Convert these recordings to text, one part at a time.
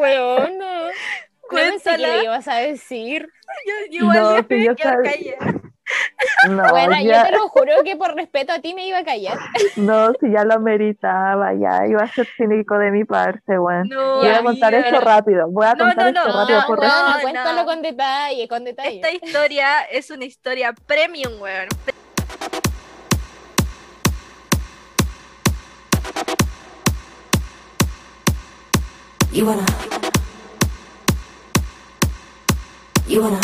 Weón, no. No pensé que Cuéntala. le ibas a decir. Yo, yo igual No, yo. No, bueno, ya, yo te lo juro que por respeto a ti me iba a callar. no, si ya lo meritaba, ya iba a ser cínico de mi parte, weón. No, Voy a contar amiga. esto rápido, voy a No, contar no, esto no, rápido no, por no. respeto. Bueno, cuéntalo con detalle, con detalle. Esta historia es una historia premium, weón. You wanna. You wanna.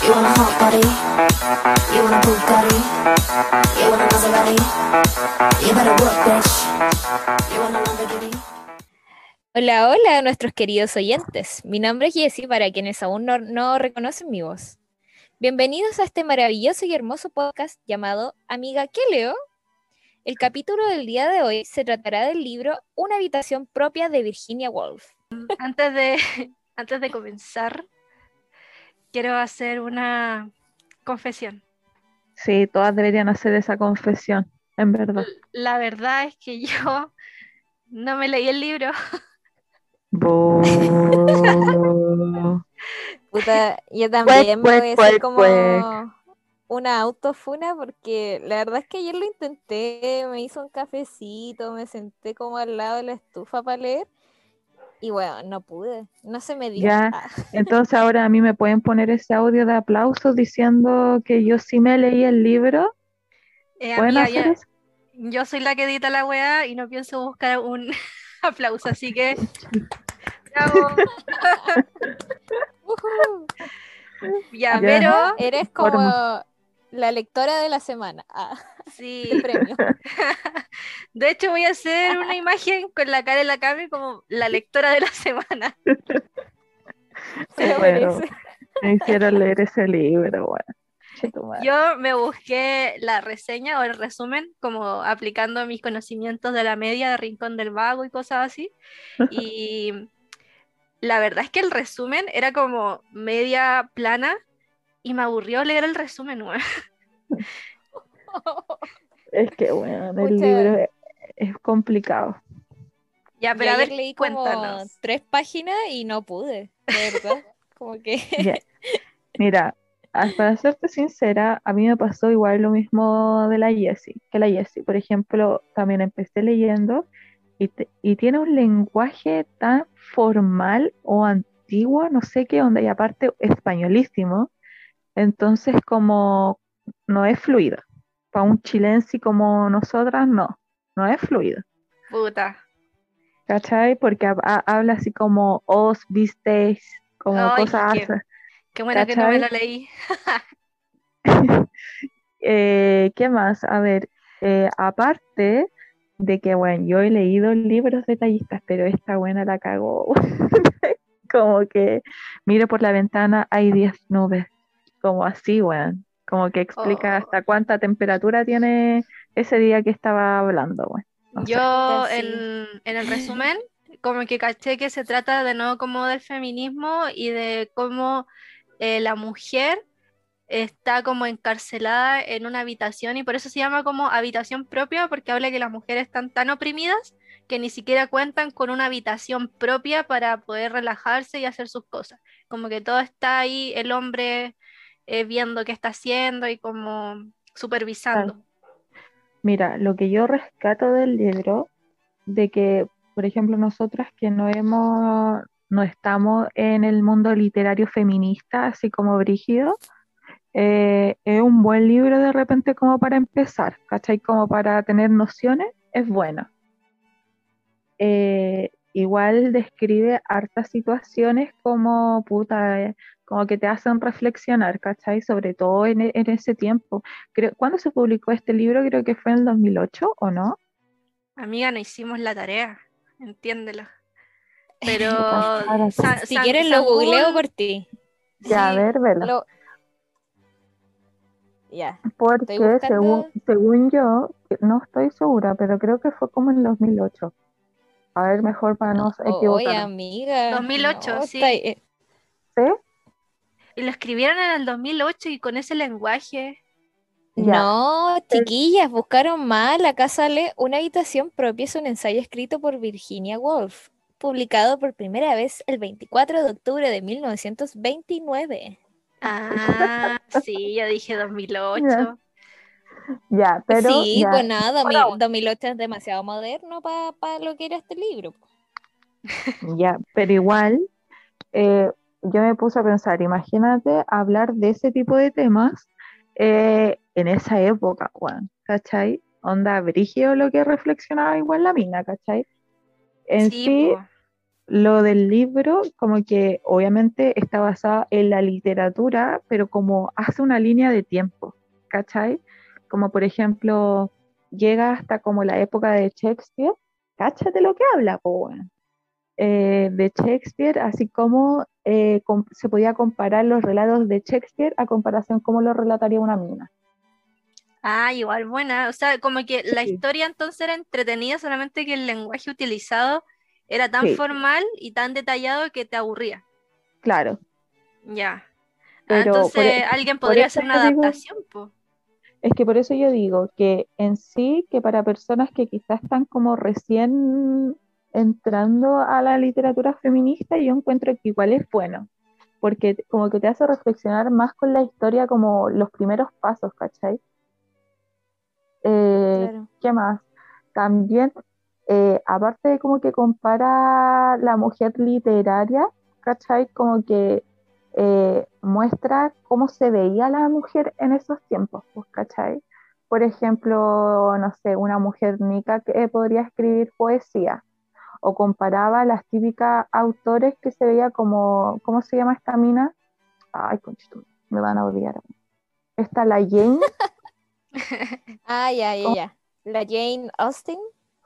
You want a hot body? You want a Bugatti? You want a Maserati? You better work, bitch. You want a Lamborghini? Hola, hola a nuestros queridos oyentes. Mi nombre es Jessie, para quienes aún no, no reconocen mi voz. Bienvenidos a este maravilloso y hermoso podcast llamado Amiga, ¿qué leo? El capítulo del día de hoy se tratará del libro Una habitación propia de Virginia Woolf. Antes de, antes de comenzar, quiero hacer una confesión. Sí, todas deberían hacer esa confesión, en verdad. La verdad es que yo no me leí el libro. Puta, yo también me voy a hacer como una autofuna porque la verdad es que ayer lo intenté, me hice un cafecito, me senté como al lado de la estufa para leer y bueno, no pude, no se me dio. Ya. Entonces ahora a mí me pueden poner ese audio de aplausos diciendo que yo sí me leí el libro. Eh, ¿Pueden amiga, hacer ya- eso? yo soy la que edita la weá y no pienso buscar un aplauso, así que. Bravo. Ya, Ya. pero Eres Forma. La lectora de la semana, ah, sí. el premio. De hecho, voy a hacer una imagen con la cara de la Cami como la lectora de la semana. Se Bueno. Me hicieron leer ese libro, bueno. Yo me busqué la reseña o el resumen, como aplicando mis conocimientos de la media de Rincón del Vago y cosas así. Y la verdad es que el resumen era como media plana y me aburrió leer el resumen. Es que bueno, el Pucha. libro es, es complicado. Ya, Yo pero a ver, leí como cuéntanos. tres páginas y no pude, de verdad. Como que. Mira, ah, para serte sincera, a mí me pasó igual lo mismo de la Jessie, que la Jessie. Por ejemplo, también empecé leyendo y, te- y tiene un lenguaje tan formal o antiguo, no sé qué onda, y aparte españolísimo. Entonces, como no es fluido. Para un chilense como nosotras, no, no es fluido. Puta. ¿Cachai? Porque ha- ha- habla así como os, visteis, como Ay, cosas qué- así. Qué bueno que no me lo leí. Eh, ¿qué más? A ver, eh, aparte de que, bueno, yo he leído libros detallistas, pero esta buena la cagó. Como que miro por la ventana, hay 10 nubes. Como así, weón. Como que explica Oh. hasta cuánta temperatura tiene ese día que estaba hablando, weón. Yo en el resumen, como que caché que se trata de nuevo como del feminismo y de cómo eh, la mujer está como encarcelada en una habitación y por eso se llama como habitación propia, porque habla que las mujeres están tan oprimidas que ni siquiera cuentan con una habitación propia para poder relajarse y hacer sus cosas. Como que todo está ahí, el hombre eh, viendo qué está haciendo y como supervisando. Mira, lo que yo rescato del libro, de que, por ejemplo, nosotras que no hemos, no estamos en el mundo literario feminista, así como Brígido, eh, es un buen libro de repente como para empezar, ¿cachai? Como para tener nociones, es bueno. Eh, igual describe hartas situaciones como puta, como que te hacen reflexionar, ¿cachai? Sobre todo en, e- en ese tiempo. Creo, ¿cuándo se publicó este libro? Creo que fue en el 2008, ¿o no? Amiga, no hicimos la tarea, entiéndelo. Pero. San- si San- quieres lo googleo Google- por ti. Ya, a ver, vela. Lo- Ya. Porque buscando- según, según yo, no estoy segura, pero creo que fue como en el 2008. A ver, mejor para no Oye, equivocarme. amiga. 2008, no, sí. está ahí- ¿Sí? Y lo escribieron en el 2008 y con ese lenguaje. Ya. No, chiquillas, buscaron mal. Acá sale Una habitación propia, es un ensayo escrito por Virginia Woolf, publicado por primera vez el 24 de octubre de 1929. Ah, sí, yo dije 2008. Ya. Ya, pero sí, ya, pues nada, 2000 2008 es demasiado moderno para lo que era este libro. ya, pero igual eh, yo me puse a pensar, imagínate hablar de ese tipo de temas eh, en esa época, Juan, ¿cachai? Onda brigio lo que reflexionaba igual la mina, ¿cachai? En Sí, lo del libro, como que obviamente está basado en la literatura, pero como hace una línea de tiempo, ¿cachai? Como por ejemplo, llega hasta como la época de Shakespeare, cáchate lo que habla, po. Eh, de Shakespeare, así como eh, com- se podía comparar los relatos de Shakespeare a comparación como lo relataría una mina. Ah, igual buena. O sea, como que la historia entonces era entretenida, solamente que el lenguaje utilizado era tan Sí. formal y tan detallado que te aburría. Claro, Ya. Ah, Pero entonces e- alguien podría hacer una digo- adaptación, po. Es que por eso yo digo que en sí, que para personas que quizás están como recién entrando a la literatura feminista, yo encuentro que igual es bueno, porque como que te hace reflexionar más con la historia como los primeros pasos, ¿cachai? Eh, Claro. ¿qué más? También, eh, aparte de como que compara la mujer literaria, ¿cachai? Como que eh, muestra cómo se veía la mujer en esos tiempos, pues, ¿cachai? Por ejemplo, no sé, una mujer nica que podría escribir poesía, o comparaba las típicas autores que se veía como, ¿cómo se llama esta mina? Ay, conchito, me van a odiar. Esta la Jane, Ah, ya, ya, ya. La Jane Austen.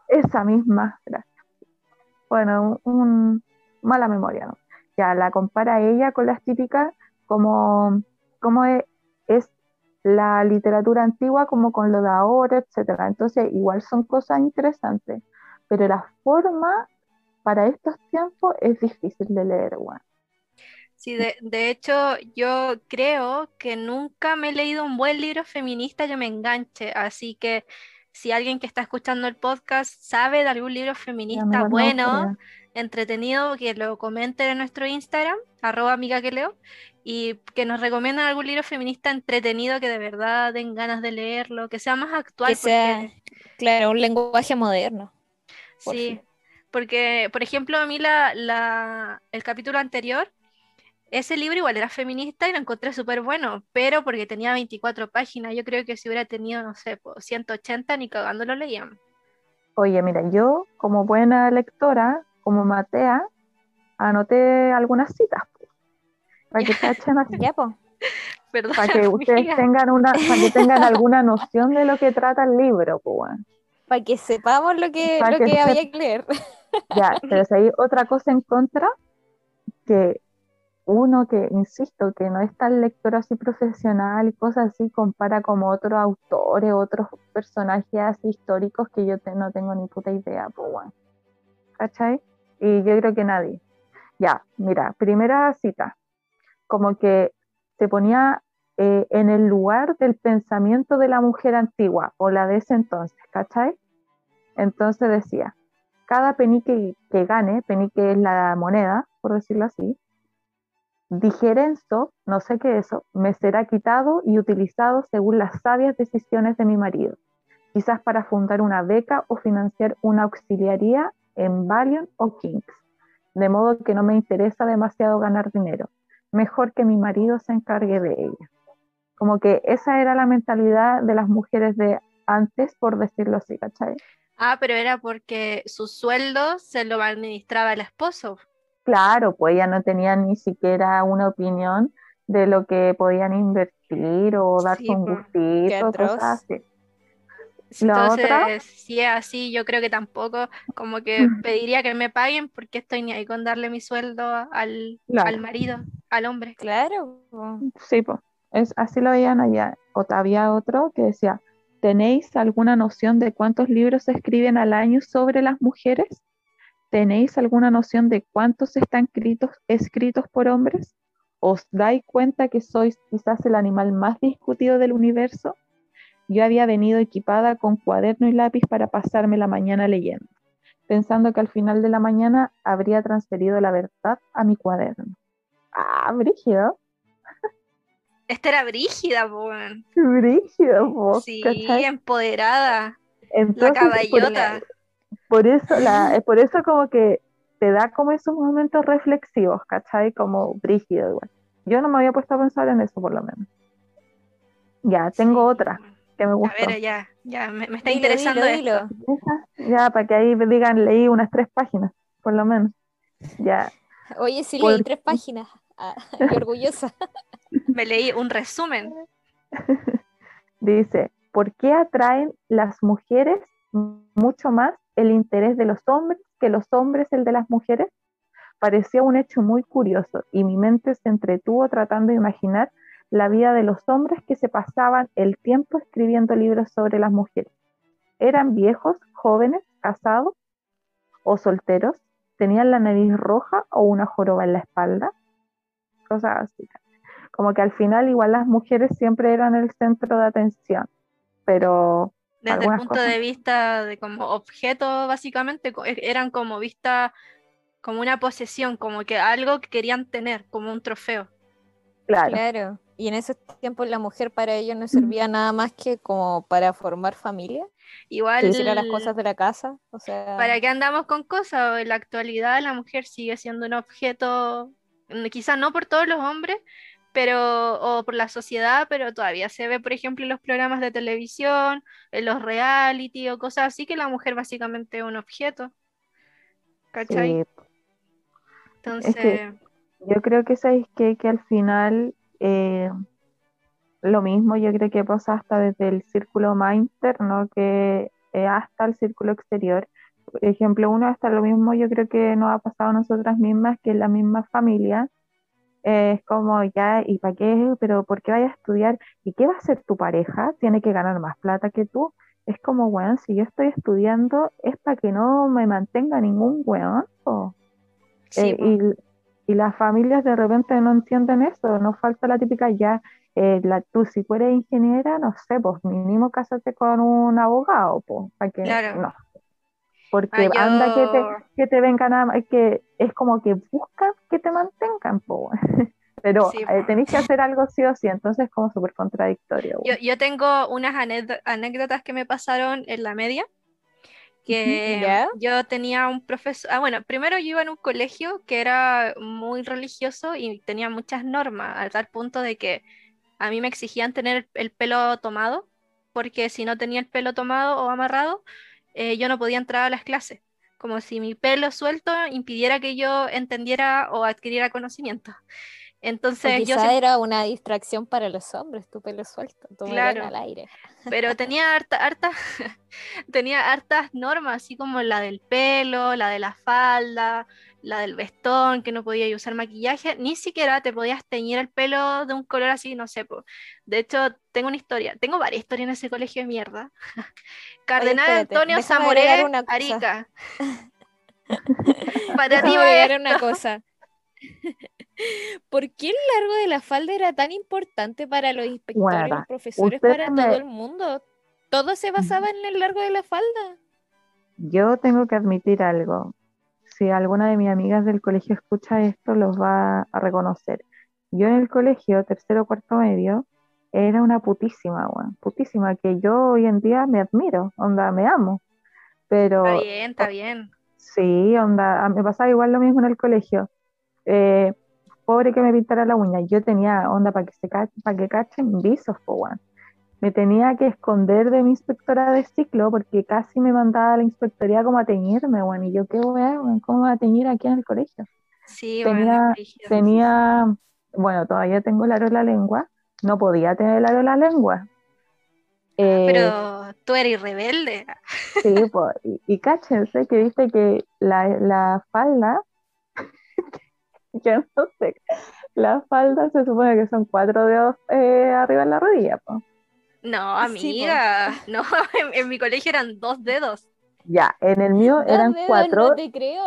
esa misma, gracias. Bueno, un, un- mala memoria, ¿no? Ya la compara ella con las típicas como, como es, es la literatura antigua como con lo de ahora, etcétera. Entonces, igual son cosas interesantes, pero la forma para estos tiempos es difícil de leer, weón. Sí, de, de hecho, yo creo que nunca me he leído un buen libro feminista que me enganche, así que si alguien que está escuchando el podcast sabe de algún libro feminista bueno, entretenido, que lo comenten en nuestro Instagram, arroba amiga que leo, y que nos recomiendan algún libro feminista entretenido que de verdad den ganas de leerlo, que sea más actual, Que sea, porque claro, un lenguaje moderno. Por sí, fin. porque por ejemplo a mí la, la- el capítulo anterior, ese libro igual era feminista y lo encontré súper bueno, pero porque tenía 24 páginas, yo creo que si hubiera tenido, no sé, po, 180 ni cagando lo leíamos. Oye, mira, yo como buena lectora, como Matea, anoté algunas citas, para que cachen así. Perdón, para que ustedes amiga. tengan una, para que tengan alguna noción de lo que trata el libro, pues. Para que sepamos lo que, lo que había que leer. Ya, pero si hay otra cosa en contra, que uno que, insisto, que no es tan lector así profesional y cosas así, compara como otros autores, otros personajes así históricos que yo te- no tengo ni puta idea, pues, weón. ¿Cachai? Y yo creo que nadie. Ya, mira, primera cita, como que se ponía eh, en el lugar del pensamiento de la mujer antigua o la de ese entonces, ¿cachai? Entonces decía, cada penique que gane, penique es la moneda, por decirlo así, digerenzo, no sé qué es eso, me será quitado y utilizado según las sabias decisiones de mi marido, quizás para fundar una beca o financiar una auxiliaría en Valion o Kings, de modo que no me interesa demasiado ganar dinero, mejor que mi marido se encargue de ella. Como que esa era la mentalidad de las mujeres de antes, por decirlo así, ¿cachai? Ah, pero era porque su sueldo se lo administraba el esposo. Claro, pues ella no tenía ni siquiera una opinión de lo que podían invertir o darse Sí, po. Qué gustito, cosas así. Entonces, otra- si es así, yo creo que tampoco, como que Mm. pediría que me paguen porque estoy ni ahí con darle mi sueldo al, Claro. al marido, al hombre. Claro. Sí, pues, es, así lo veían allá. O había otro que decía, ¿tenéis alguna noción de cuántos libros se escriben al año sobre las mujeres? ¿Tenéis alguna noción de cuántos están escritos, por hombres? ¿Os dais cuenta que sois quizás el animal más discutido del universo? yo había venido equipada con cuaderno y lápiz para pasarme la mañana leyendo, pensando que al final de la mañana habría transferido la verdad a mi cuaderno. Ah, brígido, Esta era brígida, po, weón. brígido, po, Sí, ¿cachai? empoderada. Entonces, por- caballota. Por, eso, la, por eso como que te da como esos momentos reflexivos, ¿cachai? Como brígido igual. Yo no me había puesto a pensar en eso por lo menos. Ya, tengo Sí, otra que me A gustó. ver, ya, ya, me, me está Dilo, interesando dilo, esto. dilo. Ya, para que ahí digan, leí unas tres páginas, por lo menos. Ya, Oye, sí Por- leí tres páginas. Ah, qué orgullosa. Me leí un resumen. dice, ¿por qué atraen las mujeres mucho más el interés de los hombres que los hombres el de las mujeres? Parecía un hecho muy curioso y mi mente se entretuvo tratando de imaginar la vida de los hombres que se pasaban el tiempo escribiendo libros sobre las mujeres. ¿Eran viejos, jóvenes, casados o solteros? ¿Tenían la nariz roja o una joroba en la espalda? Cosas así. Como que al final igual las mujeres siempre eran el centro de atención, pero Desde el punto cosas. de vista de como objeto, básicamente, co- e- eran como vista como una posesión, como que algo que querían tener, como un trofeo. claro, Claro. Y en esos tiempos la mujer para ellos no servía nada más que como para formar familia, Igual, hiciera las cosas de la casa. O sea, ¿para qué andamos con cosas? En la actualidad la mujer sigue siendo un objeto, mm, quizás no por todos los hombres, pero, o por la sociedad, pero todavía se ve, por ejemplo, en los programas de televisión, en los reality o cosas así, que la mujer básicamente es un objeto. ¿Cachai? sí, Entonces, que- yo creo que sabéis que, que al final eh, lo mismo, yo creo que pasa hasta desde el círculo más interno que eh, hasta el círculo exterior. Por ejemplo, uno hasta lo mismo yo creo que nos ha pasado a nosotras mismas, que en la misma familia eh, es como ya, ¿y para qué? ¿Pero por qué vayas a estudiar? ¿Y qué va a hacer tu pareja? ¿Tiene que ganar más plata que tú? Es como, bueno, si yo estoy estudiando es para que no me mantenga ningún weón. sí, Eh, y, y las familias de repente no entienden eso, nos falta la típica ya, eh, la, tú si fueres ingeniera, no sé, pues mínimo cásate con un abogado, pues, para que Claro. no. Porque Ah, anda que te, que te vengan a, que es como que buscan que te mantengan, po. Pero Sí, eh, tenéis que hacer algo sí o sí, entonces es como súper contradictorio. Yo, yo tengo unas anécdo- anécdotas que me pasaron en la media, que yo tenía un profesor, ah, bueno, primero yo iba en un colegio que era muy religioso y tenía muchas normas, al tal punto de que a mí me exigían tener el pelo tomado, porque si no tenía el pelo tomado o amarrado, eh, yo no podía entrar a las clases, como si mi pelo suelto impidiera que yo entendiera o adquiriera conocimiento. Entonces yo quizá siempre- era una distracción para los hombres, tu pelo suelto, tu Claro. al aire. pero tenía harta, harta, tenía hartas normas, así como la del pelo, la de la falda, la del vestón, que no podía usar maquillaje, ni siquiera te podías teñir el pelo de un color así, no sé. po. De hecho, tengo una historia, tengo varias historias en ese colegio de mierda. Cardenal espérate, Antonio Zamoré. Arica. Para ti va una cosa. ¿Por qué el largo de la falda era tan importante para los inspectores, los profesores, para me- todo el mundo? Todo se basaba en el largo de la falda. Yo tengo que admitir algo. Si alguna de mis amigas del colegio escucha esto, los va a reconocer. Yo en el colegio, tercero o cuarto medio, era una putísima. Putísima, que yo hoy en día me admiro, onda, me amo. Pero Está bien, está bien. sí, onda, me pasaba igual lo mismo en el colegio. Eh, pobre que me pintara la uña. Yo tenía onda para que se para que cachen visos, po. Me tenía que esconder de mi inspectora de ciclo porque casi me mandaba a la inspectoría como a teñirme, weón. Y yo, ¿qué weón? ¿Cómo voy a teñir aquí en el colegio? Sí, bueno, Tenía, brígido. tenía, bueno, todavía tengo el aro en la lengua. No podía tener el aro en la lengua. Eh, Pero tú eres rebelde. Sí, po, y, y cáchense que dice que la, la falda, yo no sé, la falda se supone que son cuatro dedos eh, arriba en la rodilla, po. No, Sí, amiga. No, en, en mi colegio eran dos dedos. Ya, en el mío Dos eran dedos, cuatro, No te creo.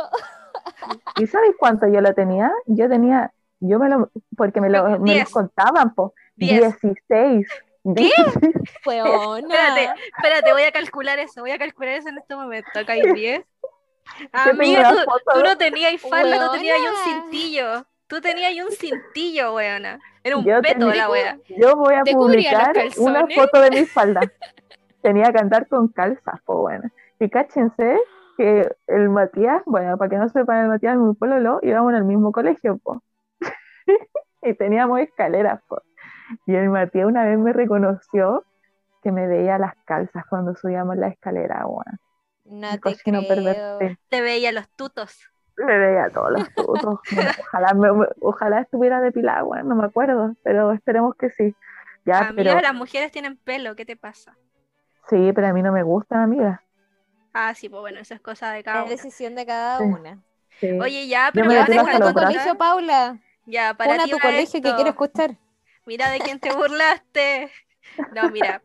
¿y sabéis cuánto yo lo tenía? Yo tenía, yo me lo, porque me lo, me lo contaban, po, Diez. 16, ¿Qué? Espérate, espérate, voy a calcular eso, voy a calcular eso en este momento. Acá hay 10. tengo Amiga, tú, tú no tenías falda, tú tenías ahí un cintillo. Tú tenías ahí un cintillo, weona. Era un Yo peto tenía- la wea. Yo voy a ¿Te cubría los publicar una foto de mi falda. Tenía que andar con calzas, pues bueno. Y cáchense que el Matías, bueno, para que no sepan, el Matías y mi pololo íbamos en el mismo colegio, pues. y teníamos escaleras, pues. Y el Matías una vez me reconoció que me veía las calzas cuando subíamos la escalera, bueno. No te creo. Te veía los tutos. Me veía todos los tutos. ojalá, me- ojalá estuviera depilada, bueno, no me acuerdo, pero esperemos que sí. Ya, Amiga, pero las mujeres tienen pelo, ¿qué te pasa? sí, pero a mí no me gusta, amiga. Ah, sí, pues bueno, eso es cosa de cada Es uno. decisión de cada Sí. una. Sí. Oye, ya, pero me ¿Qué vas depilo haces a tu colegio, Paula? Ya, para Pon a tu colegio que esto. quiero escuchar. Mira de quién te burlaste. No, mira.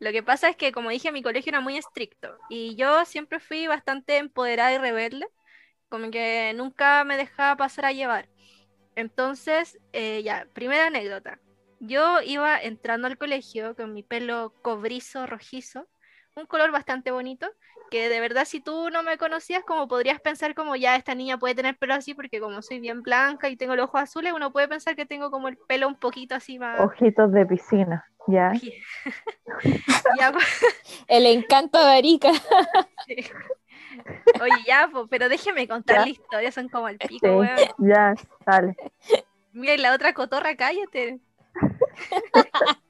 Lo que pasa es que, como dije, mi colegio era muy estricto y yo siempre fui bastante empoderada y rebelde, como que nunca me dejaba pasar a llevar. Entonces, eh, ya, primera anécdota. Yo iba entrando al colegio con mi pelo cobrizo, rojizo, un color bastante bonito, que de verdad si tú no me conocías, como podrías pensar como ya esta niña puede tener pelo así, porque como soy bien blanca y tengo los ojos azules, uno puede pensar que tengo como el pelo un poquito así más... Ojitos de piscina, ya. Ya, pues, El encanto de Arica. sí. Oye, ya, pues, pero déjeme contar Ya. la historia, son como el pico, Sí, weón. ya, dale. Mira, y la otra cotorra, cállate.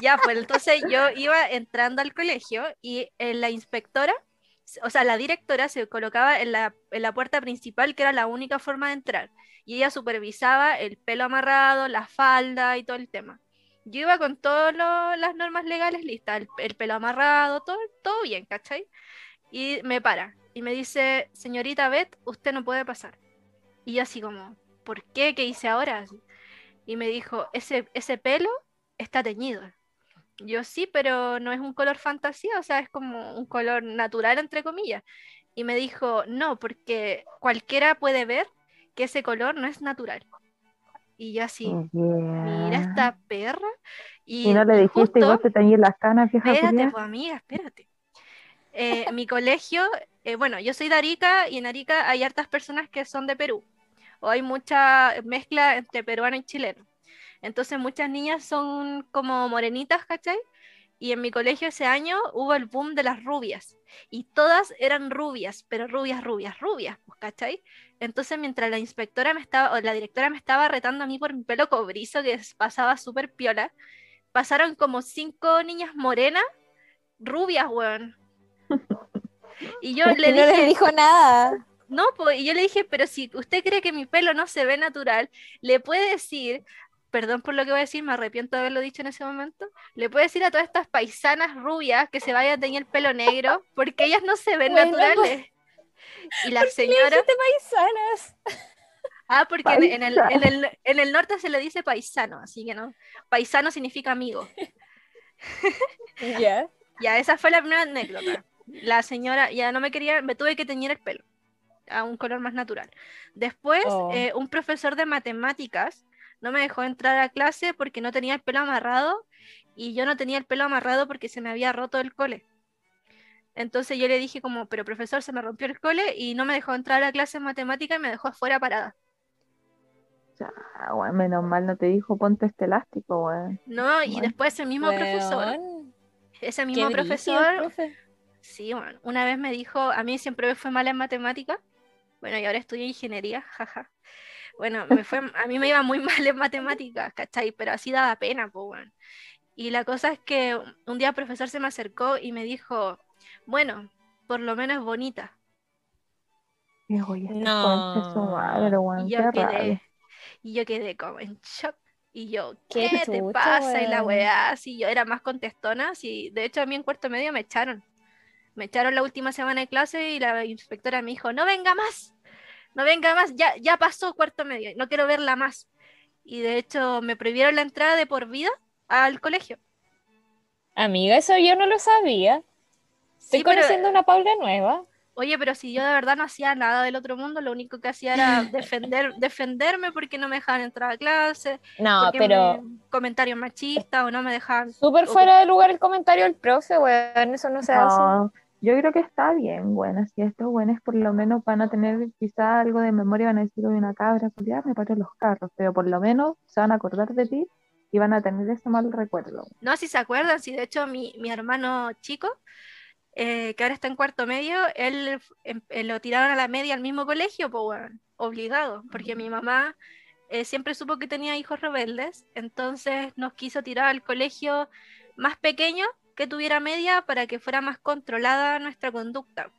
ya, pues entonces yo iba entrando al colegio y eh, la inspectora, o sea, la directora se colocaba en la, en la puerta principal, que era la única forma de entrar. Y ella supervisaba el pelo amarrado, la falda y todo el tema. Yo iba con todas las normas legales listas, el, el pelo amarrado, todo, todo bien, ¿cachai? Y me para y me dice, señorita Beth, usted no puede pasar. Y yo así como, ¿por qué? ¿Qué hice ahora? Y me dijo, ese, ese pelo está teñido. Yo sí, pero no es un color fantasía, o sea, es como un color natural, entre comillas. Y me dijo, no, porque cualquiera puede ver que ese color no es natural. Y yo así, mira Yeah. esta perra. Y, Y no le y dijiste, y justo- vos te teñís las canas, vieja Espérate, pues amiga, espérate. Eh, mi colegio, eh, bueno, yo soy de Arica y en Arica hay hartas personas que son de Perú. O hay mucha mezcla entre peruano y chileno. Entonces muchas niñas son como morenitas, ¿cachai? Y en mi colegio ese año hubo el boom de las rubias. Y todas eran rubias, pero rubias, rubias, rubias, pues, ¿cachai? Entonces mientras la inspectora me estaba, o la directora me estaba retando a mí por mi pelo cobrizo, que pasaba súper piola, pasaron como cinco niñas morenas, rubias, weón. Y yo le no dije, le dijo nada. no, pues, y yo le dije, pero si usted cree que mi pelo no se ve natural, le puede decir, perdón por lo que voy a decir, me arrepiento de haberlo dicho en ese momento, le puede decir a todas estas paisanas rubias que se vayan a teñir el pelo negro, porque ellas no se ven Bueno, naturales. Y la señora, Dijiste paisanas. ah, porque en, en el, en, el, en el norte se le dice paisano, así que no, paisano significa amigo. Ya. Ya, esa fue la primera anécdota. La señora ya no me quería, me tuve que teñir el pelo a un color más natural. Después, Oh. eh, un profesor de matemáticas no me dejó entrar a clase porque no tenía el pelo amarrado y yo no tenía el pelo amarrado porque se me había roto el cole. Entonces yo le dije como, pero profesor, se me rompió el cole y no me dejó entrar a la clase de matemática y me dejó afuera parada. Ah, weón, menos mal no te dijo ponte este elástico, weón. No, y Bueno. después ese mismo profesor, ese mismo profesor profe. Sí, bueno, una vez me dijo, a mí siempre me fue mal en matemática, bueno, y ahora estudio ingeniería, jaja. Bueno, me fue, a mí me iba muy mal en matemáticas, ¿cachai? Pero así daba pena, pues, bueno. Y la cosa es que un día el profesor se me acercó y me dijo, bueno, por lo menos es bonita. Digo, y No. madre, Y yo quedé, y yo quedé como en shock. Y yo, Qué ¿qué, te chucha, pasa? Y la weá, así yo era más contestona, así, de hecho a mí en cuarto medio me echaron. Me echaron la última semana de clase y la inspectora me dijo, no venga más, no venga más, ya, ya pasó cuarto medio, no quiero verla más. Y de hecho me prohibieron la entrada de por vida al colegio. Amiga, eso yo no lo sabía. Estoy Sí, pero- conociendo una Paula nueva. Oye, pero si yo de verdad no hacía nada del otro mundo, lo único que hacía era defender, defenderme porque no me dejaban entrar a clase, No, pero me- comentarios machistas o no me dejaban. súper fuera de lugar el comentario del profe, weón, eso no se hace. Yo creo que está bien, bueno, si estos buenos por lo menos van a tener quizá algo de memoria, van a decir, hoy una cabra, culiá, me paré los carros, pero por lo menos se van a acordar de ti y van a tener ese mal recuerdo. No, si se acuerdan, si de hecho mi, mi hermano chico, eh, que ahora está en cuarto medio, él em- eh, lo tiraron a la media al mismo colegio, pues bueno, obligado, porque mi mamá eh, siempre supo que tenía hijos rebeldes, entonces nos quiso tirar al colegio más pequeño que tuviera media para que fuera más controlada nuestra conducta.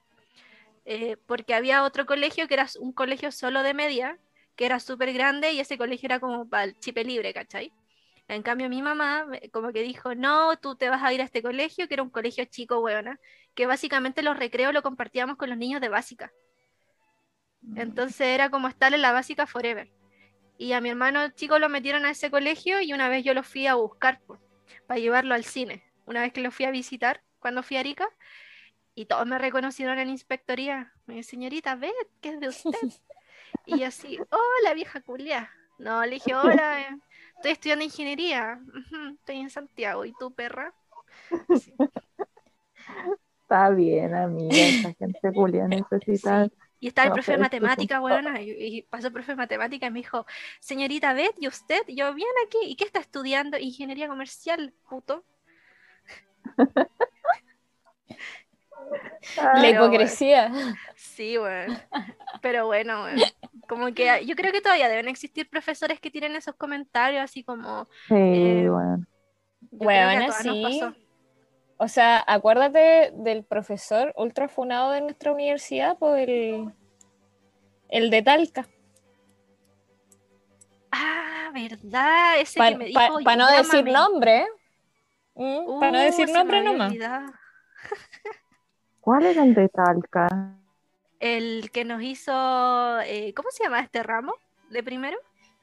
Eh, porque había otro colegio que era un colegio solo de media, que era súper grande y ese colegio era como para el chipe libre, ¿cachai? En cambio, mi mamá como que dijo, no, tú te vas a ir a este colegio, que era un colegio chico, weona, que básicamente los recreos lo compartíamos con los niños de básica. Entonces era como estar en la básica forever. Y a mi hermano chico lo metieron a ese colegio y una vez yo lo fui a buscar para llevarlo al cine. Una vez que lo fui a visitar, cuando fui a Arica, y todos me reconocieron en inspectoría. Me dijo, señorita, ve, ¿qué es de usted? Y yo así, hola vieja culia. No, le dije, hola, eh, estoy estudiando ingeniería. Estoy en Santiago. ¿Y tú, perra? Sí. Está bien, amiga, esa gente culia necesita... Y está el profe de pero es que matemática, weona, y, y pasó el profe de matemática y me dijo, señorita Beth, ¿y usted? Y yo, bien aquí, ¿y qué está estudiando? Ingeniería comercial, puto. La hipocresía. Sí, weón. Pero bueno, weón. Como que yo creo que todavía deben existir profesores que tienen esos comentarios así como... sí, eh, bueno. nos sí. O sea, acuérdate del profesor ultrafunado de nuestra universidad, por el, el de Talca. Ah, ¿verdad? Ese Para que me dijo, no decir "Llámame". Nombre. Para no Uh, decir nombre nomás. ¿Cuál era el de Talca? El que nos hizo, eh, ¿cómo se llama este ramo de primero?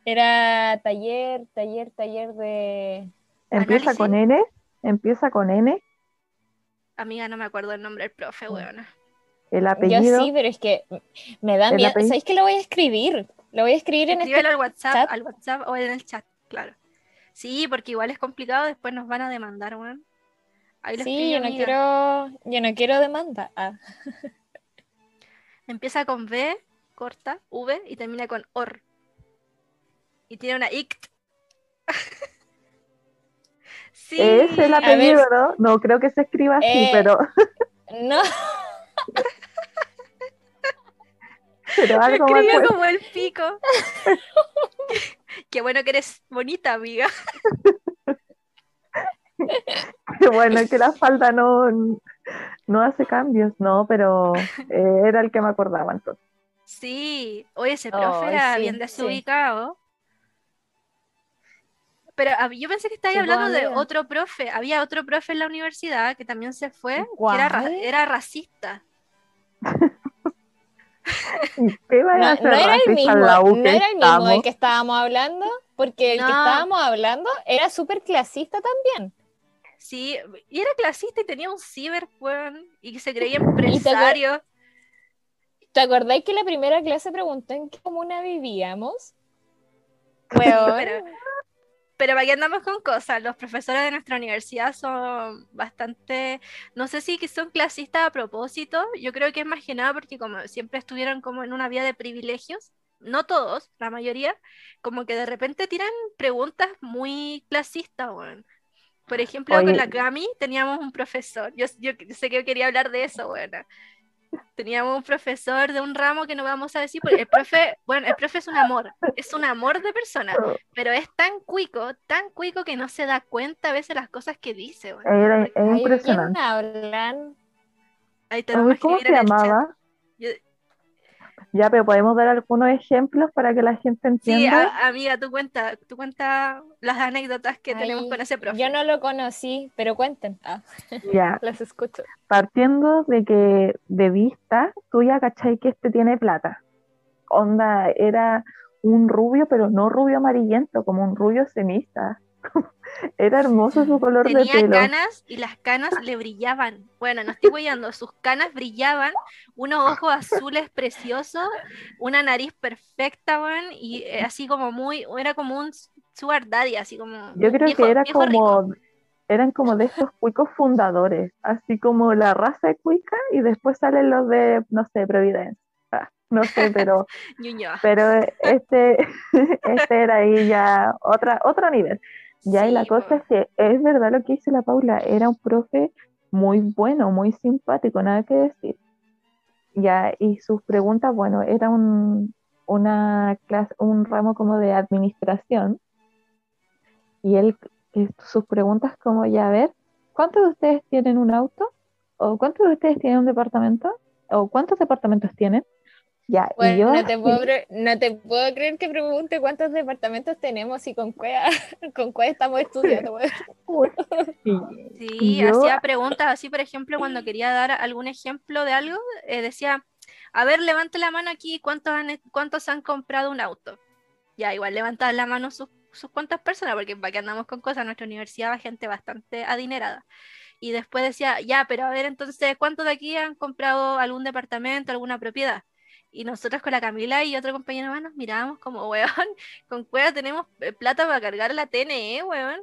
Era taller, taller, taller de. ¿Empieza con N? ¿Empieza con N? Amiga, no me acuerdo el nombre del profe, Mm. weona. El Yo apellido. sí, pero es que me da ¿El miedo. apellido? ¿Sabéis que lo voy a escribir? Lo voy a escribir en este Escríbelo al WhatsApp, chat. al WhatsApp o en el chat, claro. Sí, porque igual es complicado, después nos van a demandar, weón. Ahí lo Sí, yo no amiga. quiero, yo no quiero demanda. Ah, Empieza con V, corta, V, y termina con OR. Y tiene una ICT. sí. Es el apellido, ver. ¿no? No creo que se escriba así, Eh, pero, No, pero Lo algo me escribió como el pico. Qué bueno que eres bonita, amiga. Qué bueno que la falda no, no hace cambios, no, pero eh, era el que me acordaba entonces. Sí, oye, ese profe Ay, era sí, bien sí. desubicado. Pero hab- yo pensé que estabas Sí, hablando de otro profe. Había otro profe en la universidad que también se fue, que era, era racista. ¿Y ¿Qué va a no, era el mismo, no era el mismo del que estábamos hablando, porque el que estábamos hablando era súper clasista también. Sí, y era clasista y tenía un ciber, weón, y que se creía empresario. ¿Te acordáis que la primera clase preguntó en qué comuna vivíamos? Weón, Pero, pero qué andamos con cosas, los profesores de nuestra universidad son bastante, no sé si son clasistas a propósito, yo creo que es más que nada porque como siempre estuvieron como en una vía de privilegios, no todos, la mayoría, como que de repente tiran preguntas muy clasistas, weón. Por ejemplo, con Oye. la Cami teníamos un profesor, yo, yo sé que quería hablar de eso, bueno. Teníamos un profesor de un ramo que no vamos a decir, porque el profe, bueno, el profe es un amor, es un amor de persona, pero es tan cuico, tan cuico que no se da cuenta a veces las cosas que dice, weón. Era, es ay, impresionante. ¿quién hablan? Ahí te lo voy a Uy, ¿Cómo se llamaba? Yo- Ya, pero podemos dar algunos ejemplos para que la gente Sí, entienda. a- amiga, tú cuenta, tú cuenta las anécdotas que tenemos con ese profe. Yo no lo conocí, pero cuenten. Ah, Ya, las escucho. partiendo de que de vista, tú ya cachai que este tiene plata. Onda, era un rubio, pero no rubio amarillento, como un rubio ceniza. Era hermoso su color de Tenía pelo. canas y las canas le brillaban. Bueno, no estoy guiando, sus canas brillaban, unos ojos azules preciosos, una nariz perfecta, weón, y eh, así como muy, era como un sugar daddy, así como Yo creo viejo- que era rico. como, eran como de estos cuicos fundadores, así como la raza de cuica y después salen los de, no sé, Providencia. Ah, no sé, pero, pero este, este era ahí ya otra, otro nivel. Ya, y la cosa es que es verdad lo que dice la Paula, era un profe muy bueno, muy simpático, nada que decir. Ya, y sus preguntas, bueno, era un, una clase, un ramo como de administración. Y él, eh, sus preguntas como, ya, a ver, ¿cuántos de ustedes tienen un auto? ¿O cuántos de ustedes tienen un departamento? ¿O cuántos departamentos tienen? Ya, y Bueno, yo no te, puedo, así- cre- no te puedo creer que pregunte cuántos departamentos tenemos y con cuál con cuál estamos estudiando. Sí, Yo- hacía preguntas así, por ejemplo, cuando quería dar algún ejemplo de algo, eh, decía, a ver, levante la mano aquí, ¿cuántos han, cuántos han comprado un auto? Ya, igual levantaban la mano sus, sus cuantas personas, porque para que andamos con cosas, en nuestra universidad va gente bastante adinerada. Y después decía, ya, pero a ver, entonces, ¿cuántos de aquí han comprado algún departamento, alguna propiedad? Y nosotros con la Camila y otro compañero más nos mirábamos como, weón, con cueva tenemos eh, plata para cargar la TNE, weón.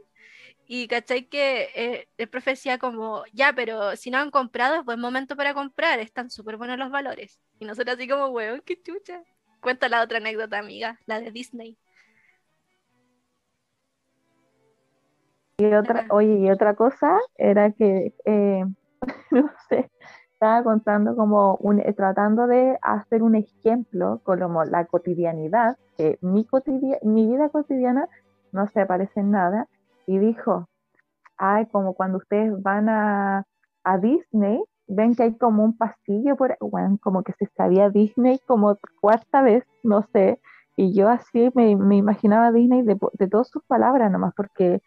Y cachai que eh, el profe decía como, ya, pero si no han comprado es buen momento para comprar, están súper buenos los valores. Y nosotros así como, weón, qué chucha. Cuenta la otra anécdota, amiga, la de Disney. Y otra, oye, y otra cosa era que, eh, no sé, estaba contando como un, eh, tratando de hacer un ejemplo con la cotidianidad, que mi, cotidia- mi vida cotidiana no se parece en nada, y dijo, ay, como cuando ustedes van a, a Disney, ven que hay como un pasillo por, bueno, como que se sabía Disney como cuarta vez, no sé, y yo así me, me imaginaba Disney de, de todas sus palabras nomás, porque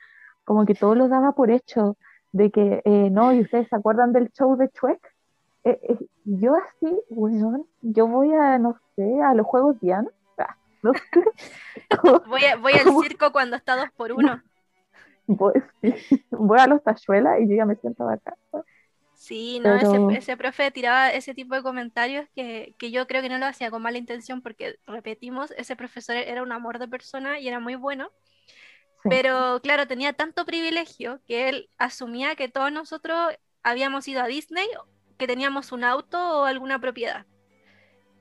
como que todo lo daba por hecho, de que eh, no, y ustedes se acuerdan del show de Shrek, Eh, eh, yo así, weón, yo voy a, no sé, a los Juegos Diana, ah, no sé, Voy, a- voy al circo cuando está dos por uno. voy, sí, voy a los Tachuelas y yo ya me siento acá. Sí, no, Pero- ese, ese profe tiraba ese tipo de comentarios que, que yo creo que no lo hacía con mala intención porque, repetimos, ese profesor era un amor de persona y era muy bueno. Sí. Pero claro, tenía tanto privilegio que él asumía que todos nosotros habíamos ido a Disney, que teníamos un auto o alguna propiedad.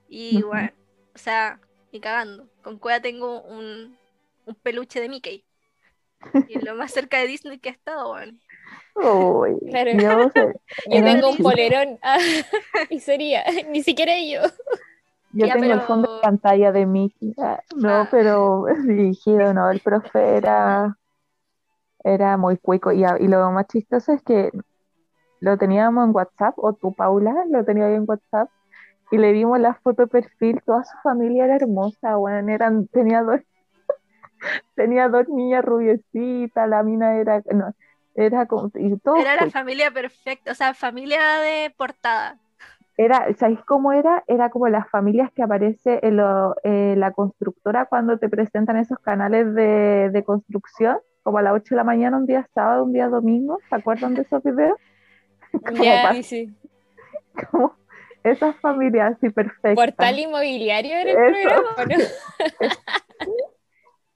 Y bueno, o sea, ni cagando. Con Cueva tengo un, un peluche de Mickey. Y lo más cerca de Disney que he estado, bueno. Uy, Claro. yo sé, Yo tengo un polerón. ah, y sería, ni siquiera yo. yo Ya, tengo el fondo de pantalla de Mickey, ah, no, Ah. pero dirigido, no, el profe era, era muy cuico, y, y lo más chistoso es que lo teníamos en WhatsApp, o tú, Paula, lo tenía ahí en WhatsApp, y le dimos la foto de perfil, toda su familia era hermosa, weón, eran, tenía dos, tenía dos niñas rubiecitas, la mina era, no, era como, y todo Era la familia perfecta, o sea, familia de portada. Era, ¿sabéis cómo era? Era como las familias que aparece en lo- eh, la constructora cuando te presentan esos canales de, de construcción, como a las 8 de la mañana, un día sábado, un día domingo, ¿se acuerdan de esos videos? Como Ya, pa- sí, como esas familias así perfectas. Portal inmobiliario era el Eso. programa, ¿o ¿no?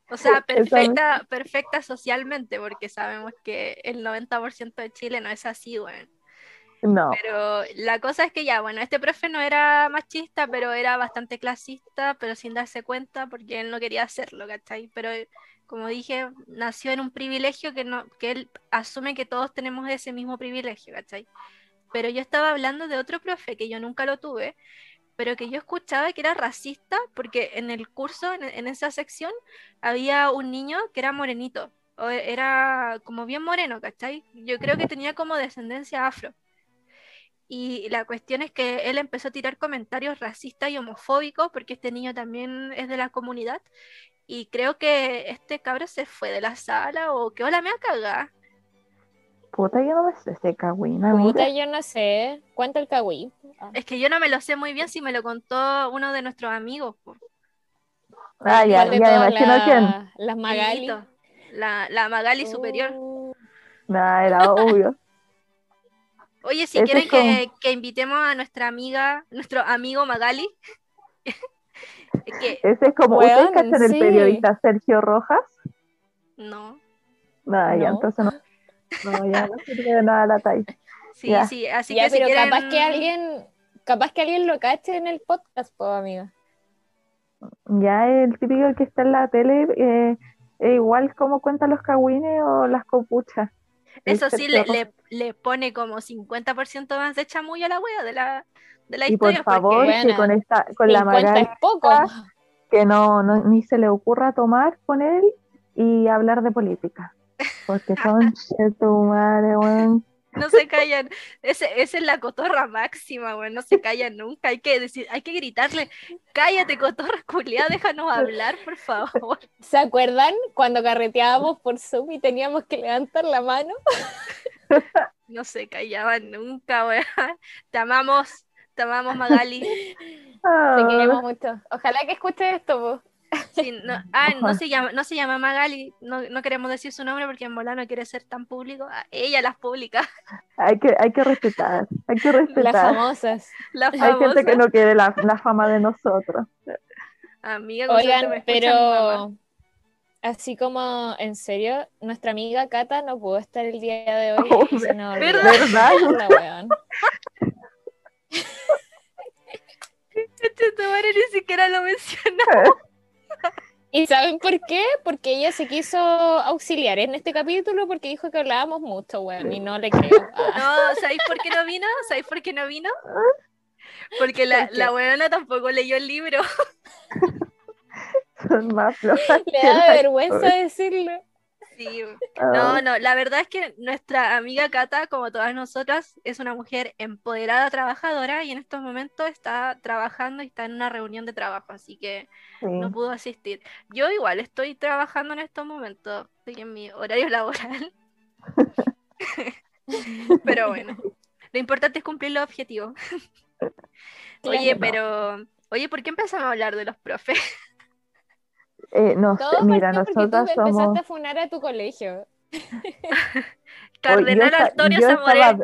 O sea, perfecta, perfecta socialmente, porque sabemos que el 90% de Chile no es así, weón. No, Pero la cosa es que ya, bueno, este profe no era machista, pero era bastante clasista, pero sin darse cuenta porque él no quería hacerlo, ¿cachai? Pero como dije, nació en un privilegio que, no, que él asume que todos tenemos ese mismo privilegio, ¿cachai? Pero yo estaba hablando de otro profe que yo nunca lo tuve, pero que yo escuchaba que era racista porque en el curso, en, en esa sección, había un niño que era morenito, o e- era como bien moreno, ¿cachai? Yo creo que tenía como descendencia afro. Y la cuestión es que él empezó a tirar comentarios racistas y homofóbicos porque este niño también es de la comunidad. Y creo que este cabro se fue de la sala o que hola me ha cagado. puta, yo no me sé ese cagüín. Puta, yo no sé. Cuenta el cagüí. Ah. Es que yo no me lo sé muy bien si me lo contó uno de nuestros amigos. po. Ah, ya, ¿Cuál de ya me imagino quién. la- Las Magali. La, la Magali superior. Nada, era obvio. Oye, si quieren como- que, que invitemos a nuestra amiga, nuestro amigo Magali. Que Ese es como, ¿ustedes cachan el sí. periodista Sergio Rojas? no. Nada, ya, No. entonces no. No, ya no sirve de nada la talla. Sí, Ya. sí, así ya, que si pero quieren... capaz que alguien, capaz que alguien lo cache en el podcast, po, amiga. Ya el típico que está en la tele, eh, eh, igual como cuentan los cagüines o las copuchas. El Eso sí, le, le, le pone como 50% más de chamuyo a la wea de la, de la Y por favor, porque- que con esta, con la 50 Magali, que no, no, ni se le ocurra tomar con él y hablar de política. Porque son tu madre, weón. No se callan. Esa es la cotorra máxima, weón. No se callan nunca. Hay que decir, hay que gritarle, cállate, cotorra culiada, déjanos hablar, por favor. ¿Se acuerdan cuando carreteábamos por Zoom y teníamos que levantar la mano? No se callaban nunca, weón. Te amamos, te amamos, Magali. Ah, Te queremos mucho. Ojalá que escuche esto, po. Sí, no, ah, no se llama, no se llama Magali, no, no queremos decir su nombre porque en Mola no quiere ser tan público. Ah, Ella las publica, hay, que, hay que respetar, hay que Las respetar. famosas. la Hay gente que no quiere la, la fama de nosotros. Amiga, Oigan, me pero así como en serio, nuestra amiga Cata no pudo estar el día de hoy. Oh, y se nos olvidó ¿verdad? ¿Verdad? la weón. Este tu madre ni siquiera lo menciona. ¿Y saben por qué? Porque ella se quiso auxiliar en este capítulo porque dijo que hablábamos mucho, weón, y no le creo. Ah, No, ¿sabéis por qué no vino? ¿Sabéis por qué no vino? Porque la, la weona tampoco leyó el libro. Son más flojas. le da vergüenza decirlo. Sí. Ah, No, no, la verdad es que nuestra amiga Cata, como todas nosotras, es una mujer empoderada, trabajadora y en estos momentos está trabajando y está en una reunión de trabajo, así que sí. no pudo asistir. Yo igual estoy trabajando en estos momentos, estoy en mi horario laboral. Pero bueno, lo importante es cumplir los objetivos. Oye, pero, oye, ¿por qué empezamos a hablar de los profes? Eh, no Todo mira, tú nosotras empezaste somos. a funar a tu colegio. Cardenal Oye, yo Antonio yo estaba,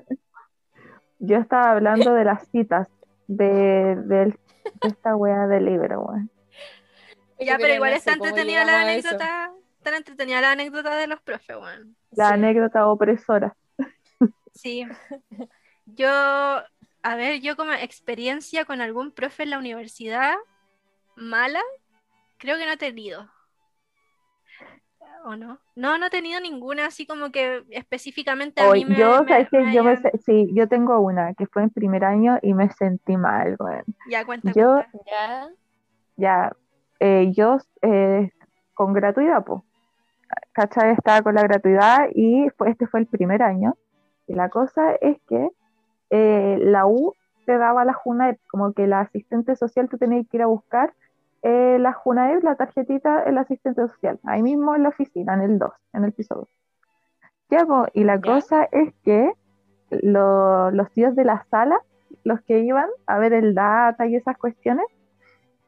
yo estaba hablando de las citas de, de esta wea del libro, weón. Ya, pero igual no está entretenida la anécdota. Tan entretenida la anécdota de los profes, weón. La Sí. anécdota opresora. Sí. Yo, a ver, yo como experiencia con algún profe en la universidad mala, creo que no he tenido. ¿O no? No, no he tenido ninguna así como que específicamente a Hoy, mí me, yo, me- sabes que yo me, sí, yo tengo una que fue en primer año y me sentí mal, weón. Ya, cuenta, yo- cuenta. Ya. Ya, eh, yo eh, con gratuidad, pues. ¿Cachai? Estaba con la gratuidad y fue, este fue el primer año. Y la cosa es que eh, la U te daba la JUNAEP, como que la asistente social tú tenías que ir a buscar eh, la JUNAEP, la tarjetita, el asistente social, ahí mismo en la oficina, en el 2, en el piso 2. Ya, po, y la Ya. cosa es que lo- los tíos de la sala, los que iban a ver el data y esas cuestiones,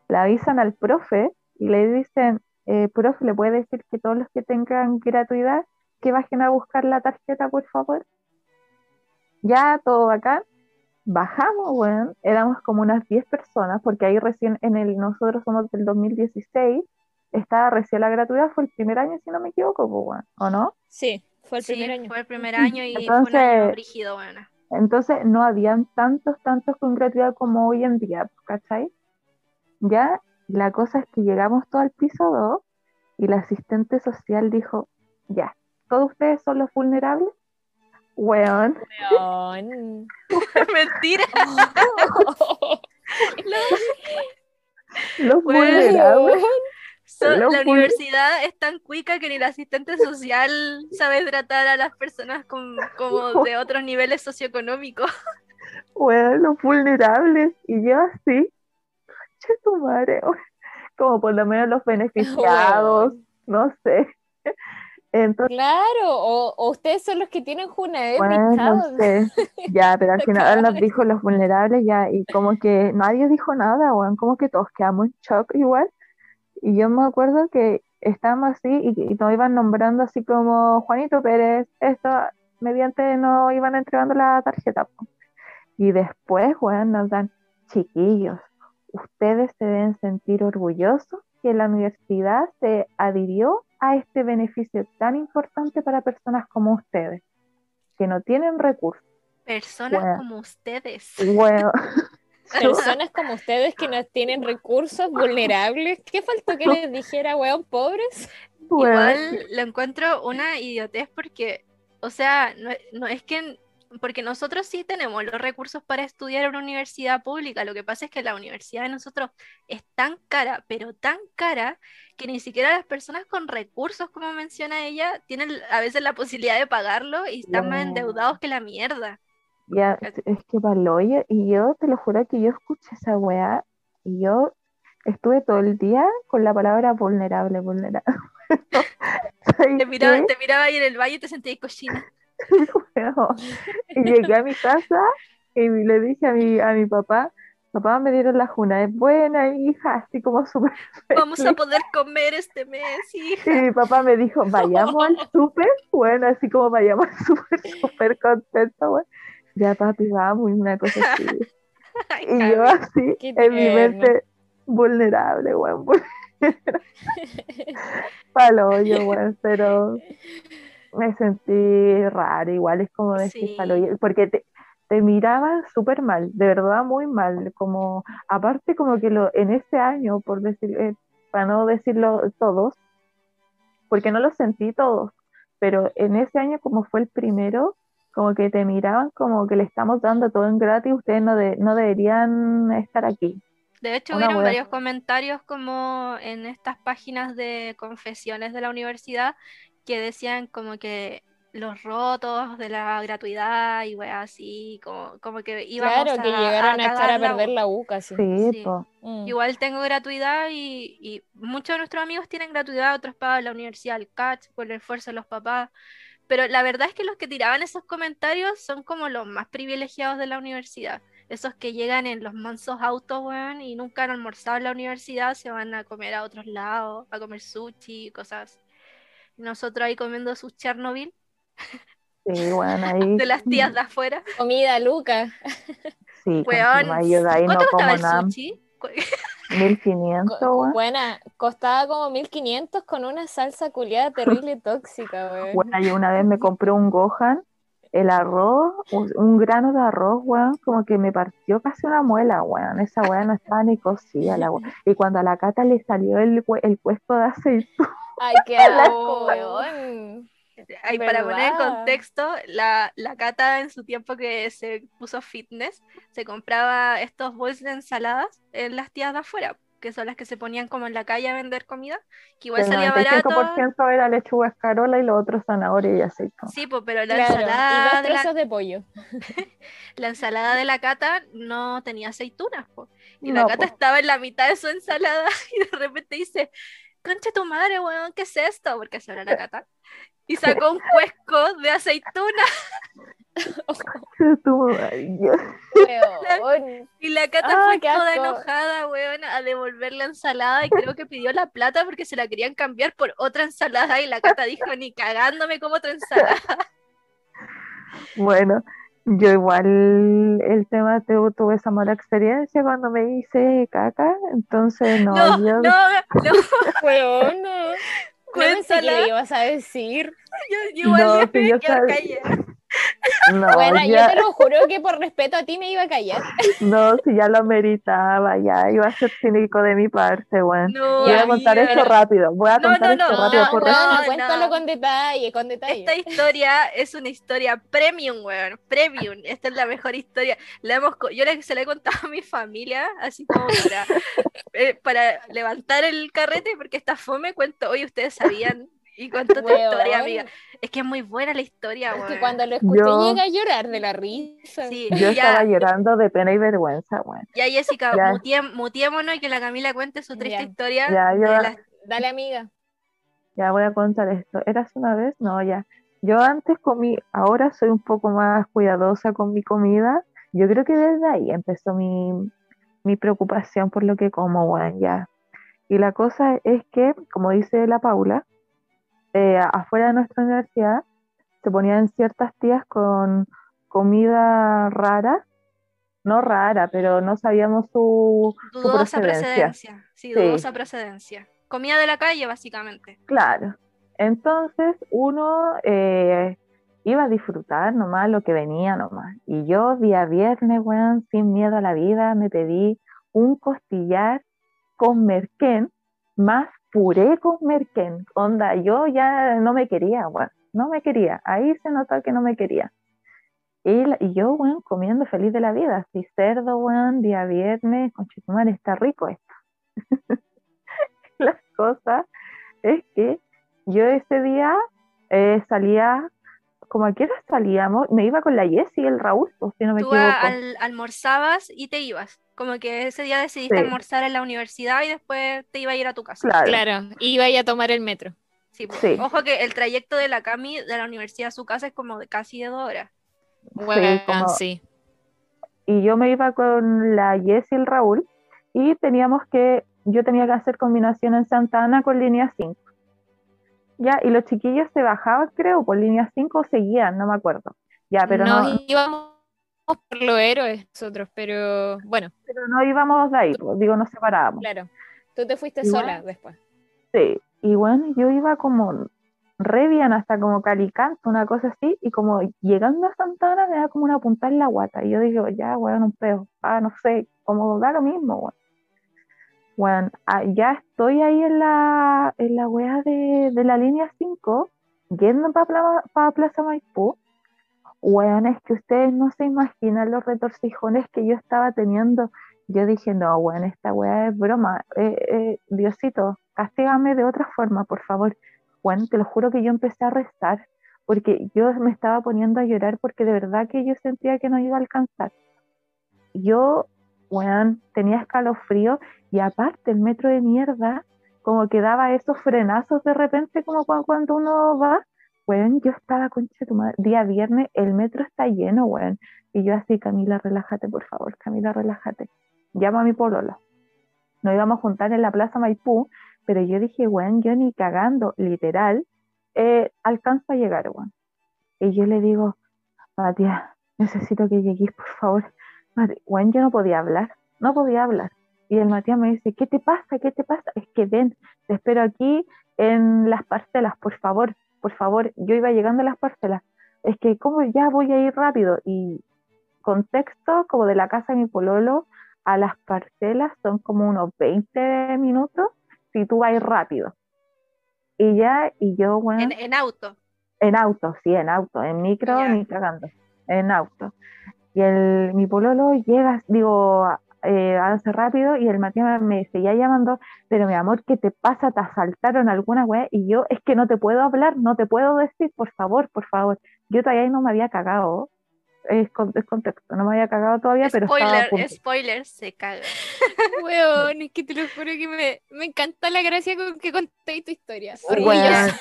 le avisan al profe y le dicen, eh, profe, ¿le puede decir que todos los que tengan gratuidad que bajen a buscar la tarjeta, por favor? Ya, todo bacán. Bajamos, weón, éramos como unas 10 personas, porque ahí recién en el, nosotros somos del 2016, estaba recién la gratuidad, fue el primer año, si no me equivoco, weón, ¿o no? Sí, fue el Sí, primer año. fue el primer año y fue un año Entonces- brígido, bueno. Entonces no habían tantos, tantos con gratuidad como hoy en día, ¿cachai? Ya, la cosa es que llegamos todo al piso 2 y la asistente social dijo, ya, ¿todos ustedes son los vulnerables? Weón, Weón. Mentira. los vulnerables. So- la universidad es tan cuica que ni la asistente social sabe tratar a las personas con- como de otros niveles socioeconómicos. Weón, los vulnerables. Y yo así, concha tu madre, como por lo menos los beneficiados, Weón. no sé. Entonces, Claro, o, o ustedes son los que tienen Junaed, Bueno, mis no chavos. sé. Ya, pero al final nos dijo los vulnerables ya, y como que nadie dijo nada, weón, como que todos quedamos en shock igual. Y yo me acuerdo que estábamos así y, y nos iban nombrando así como Juanito Pérez, esto, mediante nos iban entregando la tarjeta. po. Y después, weón, nos dan, chiquillos, ustedes se deben sentir orgullosos que la universidad se adhirió a este beneficio tan importante para personas como ustedes, que no tienen recursos. Personas Bueno. como ustedes. Bueno, Personas como ustedes que no tienen recursos vulnerables. ¿Qué faltó que les dijera, weón, pobres? bueno, Igual lo encuentro una idiotez porque, o sea, no, no es que, porque nosotros sí tenemos los recursos para estudiar en una universidad pública, lo que pasa es que la universidad de nosotros es tan cara, pero tan cara, que ni siquiera las personas con recursos, como menciona ella, tienen a veces la posibilidad de pagarlo y están más endeudados que la mierda. ya, es que paloyo, y yo te lo juro que yo escuché esa weá, y yo estuve todo el día con la palabra vulnerable, vulnerable. ¿Sabes Te miraba, te miraba ahí en el valle y te sentías cochina. Weón. Y llegué a mi casa y le dije a mi, a mi papá, papá me dieron la juna, es buena hija, así como súper Vamos a poder comer este mes, hija. Y mi papá me dijo, vayamos al súper, bueno, así como vayamos al súper, súper contento, güey. Ya papi, vamos, y una cosa así. Ay, Y yo así, en mi mente, vulnerable, güey, paloyo, güey, pero me sentí raro, igual es como decir Sí. porque te, te miraban súper mal, de verdad muy mal, como, aparte como que lo, en ese año, por decir, eh, para no decirlo todos, porque no lo sentí todos, pero en ese año como fue el primero, como que te miraban como que le estamos dando todo en gratis, ustedes no, de- no deberían estar aquí. De hecho, Una hubieron varios comentarios como en estas páginas de confesiones de la universidad que decían como que los rotos de la gratuidad y weas así, como, como que íbamos Claro, que a, llegaron a, echar a perder bo. la U casi. Sí. Mm. Igual tengo gratuidad y, y muchos de nuestros amigos tienen gratuidad, otros pagan la universidad, el CACH, por el esfuerzo de los papás. Pero la verdad es que los que tiraban esos comentarios son como los más privilegiados de la universidad. Esos que llegan en los mansos autos, weón, y nunca han almorzado en la universidad, se van a comer a otros lados, a comer sushi y cosas. Nosotros ahí comiendo sus Chernobyl Sí, bueno, ahí. de las tías de afuera. Comida, Luca. Sí, Weón, confirma, yo de ahí no ¿cuánto costaba como el nada. sushi? 1500, Co- weón. Buena, costaba como 1500 con una salsa culiada terrible tóxica, weón. Bueno, yo una vez me compré un Gohan, el arroz, un, un grano de arroz, weón, como que me partió casi una muela, weón. Esa weón no estaba ni cocida, la weón. Y cuando a la cata le salió el, el puesto de aceite, Ay, qué asco, weón. Ay, para poner en contexto, la, la Cata en su tiempo que se puso fitness, se compraba estos bowls de ensaladas en las tías de afuera, que son las que se ponían como en la calle a vender comida, que igual el salía barato. 95% era lechuga escarola y lo otro zanahoria y aceite. Sí, pues, pero la Claro, y ensalada dos de la, trozos de pollo. la ensalada de la Cata no tenía aceitunas, po. Y la No, Cata po. estaba en la mitad de su ensalada y de repente dice, concha tu madre, weón, ¿qué es esto? Porque se era la Cata. Y sacó un cuesco de aceituna Weón. Y la Cata Ah, fue toda enojada, weón, a devolver la ensalada y creo que pidió la plata porque se la querían cambiar por otra ensalada y la Cata dijo, ni cagándome como otra ensalada. Bueno, yo igual el tema tu- tuve esa mala experiencia cuando me hice caca, entonces no, No, yo no, no, Weón, no. No pensé que Cuéntala. le ibas a decir. yo, yo igual No, me voy yo. No, bueno, ya- yo te lo juro que por respeto a ti me iba a callar. no, si ya lo meritaba, ya iba a ser cínico de mi parte, bueno. No, Voy a contar esto rápido, voy a No, contar no, esto no, rápido No, por no, respeto. no, no. cuéntalo con detalle, con detalle. Esta historia es una historia premium, weón, premium. Esta es la mejor historia. La hemos, yo se la he contado a mi familia, así como para, eh, para levantar el carrete, porque esta fome cuento, oye, ustedes sabían, y cuento esta historia, Weón. amiga. Es que es muy buena la historia, Es weón. que cuando lo escuché Yo- llega a llorar de la risa. Sí, Yo ya, estaba llorando de pena y vergüenza, bueno. ya Jessica, Ya. mutie- mutiémonos y que la Camila cuente su triste Ya. historia Ya, yo- Dale, amiga. Ya voy a contar esto. ¿Eras una vez? No, ya. Yo antes comí, ahora soy un poco más cuidadosa con mi comida. Yo creo que desde ahí empezó mi, mi preocupación por lo que como, bueno, ya. Y la cosa es que, como dice la Paula, eh, afuera de nuestra universidad se ponían ciertas tías con comida rara, no rara, pero no sabíamos su, Dudosa procedencia. procedencia. Sí, Sí. dudosa procedencia. Comida de la calle, básicamente. Claro. Entonces uno eh, iba a disfrutar nomás lo que venía nomás. Y yo día viernes, weón, sin miedo a la vida, me pedí un costillar con merquén más puré con merquén. Onda, yo ya no me quería, weón. No me quería. Ahí se notó que no me quería. Y, la- y yo, weón, comiendo feliz de la vida. Así cerdo, weón, día viernes, con está rico esto. Las cosas es que yo ese día eh, salía, como a qué hora salíamos, me iba con la Jessie y el Raúl, pues, si no me Tú equivoco. al- almorzabas y te ibas. Como que ese día decidiste Sí. almorzar en la universidad y después te iba a ir a tu casa. Claro, Claro, iba a tomar el metro. Sí, pues. Sí. Ojo que el trayecto de la Cami de la universidad a su casa es como de casi de dos horas. Como- sí. y yo me iba con la Jessie y el Raúl y teníamos que, yo tenía que hacer combinación en Santa Ana con línea 5. Ya, y los chiquillos se bajaban, creo, por línea 5 o seguían, no me acuerdo. Ya, pero Nos no, íbamos por los héroes nosotros, pero bueno, pero no íbamos de ahí, pues, digo, nos separábamos. claro. Tú te fuiste sola después. Sí, y bueno, yo iba como re bien hasta como Calicanto, una cosa así, y como llegando a Santana me da como una puntada en la guata, y yo digo, ya, weón, un peo, ah, no sé, como da lo mismo, weón. Weón, ah, ya estoy ahí en la, en la wea de, de la línea 5, yendo para Plaza Maipú, weón, es que ustedes no se imaginan los retorcijones que yo estaba teniendo. Yo dije, no, weón, esta wea es broma. Eh, eh, Diosito, castígame de otra forma, por favor. Weón, te lo juro que yo empecé a rezar, porque yo me estaba poniendo a llorar porque de verdad que yo sentía que no iba a alcanzar. Yo, weón, tenía escalofrío y aparte el metro de mierda, como que daba esos frenazos de repente, como cua- cuando uno va. Weón, yo estaba, concha tu madre, día viernes, el metro está lleno, weón. Y yo así, Camila, relájate, por favor, Camila, relájate. Llama a mi polola. Nos íbamos a juntar en la Plaza Maipú, pero yo dije, weón, yo ni cagando, literal, eh, alcanzo a llegar, weón. Y yo le digo, Matías, necesito que llegues, por favor. Mati- yo no podía hablar, no podía hablar. Y el Matías me dice, ¿qué te pasa? ¿Qué te pasa? Es que ven, te espero aquí en las parcelas, por favor, por favor. Yo iba llegando a las parcelas. Es que, ¿cómo ya voy a ir rápido? Y contexto, como de la casa de mi pololo a las parcelas son como unos 20 minutos si tú vas rápido. Y ya, y yo, bueno, En, en auto. en auto, sí, en auto, en micro ni cagando, en auto. Y el, mi pololo llega, digo, eh, rápido y el Matías me seguía llamando, pero mi amor, ¿qué te pasa? ¿Te asaltaron alguna wea? Y yo, es que no te puedo hablar, no te puedo decir, por favor, por favor. Yo todavía no me había cagado, es, con- es contexto, no me había cagado todavía, pero estaba a Spoiler, punto. spoiler, se caga. Weón, es que te lo juro que me, me encanta la gracia con que contéis tu historia. Bueno.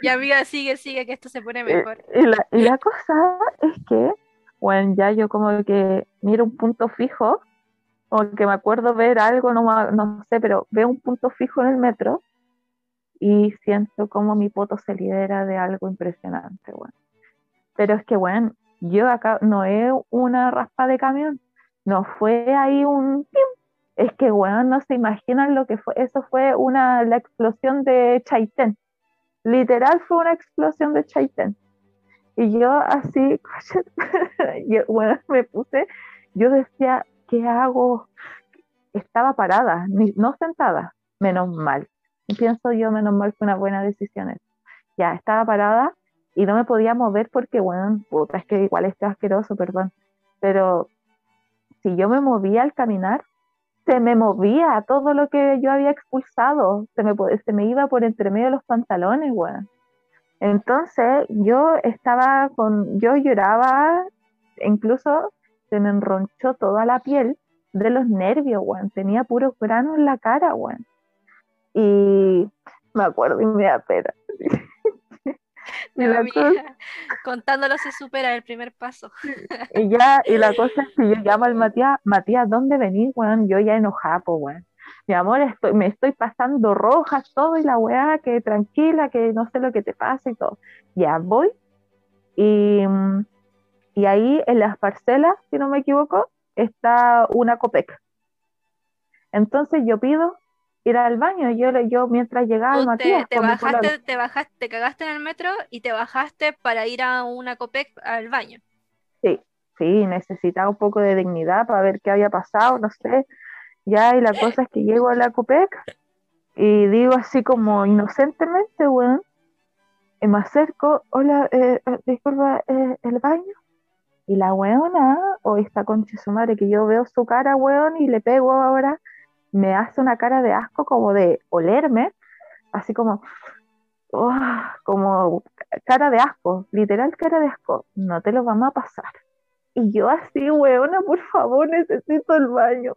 Y amiga, sigue, sigue, que esto se pone Eh, mejor. y, la, y la cosa es que, bueno, ya yo como que miro un punto fijo, o que me acuerdo ver algo, no, no sé, pero veo un punto fijo en el metro y siento como mi poto se libera de algo impresionante, bueno. Pero es que, bueno, yo acá no es una raspa de camión, no fue ahí un... Es que, bueno, no se imaginan lo que fue, eso fue una, la explosión de Chaitén. Literal fue una explosión de Chaitén. Y yo así, yo, bueno, me puse, yo decía, ¿qué hago? Estaba parada, no sentada, menos mal. Y pienso yo, menos mal fue una buena decisión. Ya, estaba parada y no me podía mover porque, bueno, puta, es que igual está asqueroso, perdón. Pero si yo me movía al caminar, se me movía todo lo que yo había expulsado, se me, se me iba por entre medio de los pantalones, weón. Entonces yo estaba con, yo lloraba, incluso se me enronchó toda la piel de los nervios, weón. Tenía puros granos en la cara, weón. Y me acuerdo y me da pena. La cosa- contándolo se supera el primer paso. Y ya, y la cosa es que yo llamo al Matías, Matías, ¿dónde venís, weón? Yo ya enojada, po, weón. mi amor, estoy, me estoy pasando rojas, todo, y la weá, que tranquila, que no sé lo que te pasa y todo. Ya voy, y, mm, y ahí en las parcelas, si no me equivoco, está una Copec. Entonces yo pido ir al baño, yo, yo mientras llegaba Tú te, te bajaste, te bajaste, te cagaste en el metro y te bajaste para ir a una Copec al baño. Sí, sí, necesitaba un poco de dignidad para ver qué había pasado, no sé. Ya, y la cosa es que llego a la Copec y digo así como inocentemente, weón, y me acerco, hola, eh, eh, disculpa, eh, ¿el baño? Y la weona, o esta concha su madre, que yo veo su cara, weón, y le pego ahora, me hace una cara de asco como de olerme, así como, oh, como cara de asco, literal cara de asco, no te lo vamos a pasar. Y yo así, weona, por favor, necesito el baño.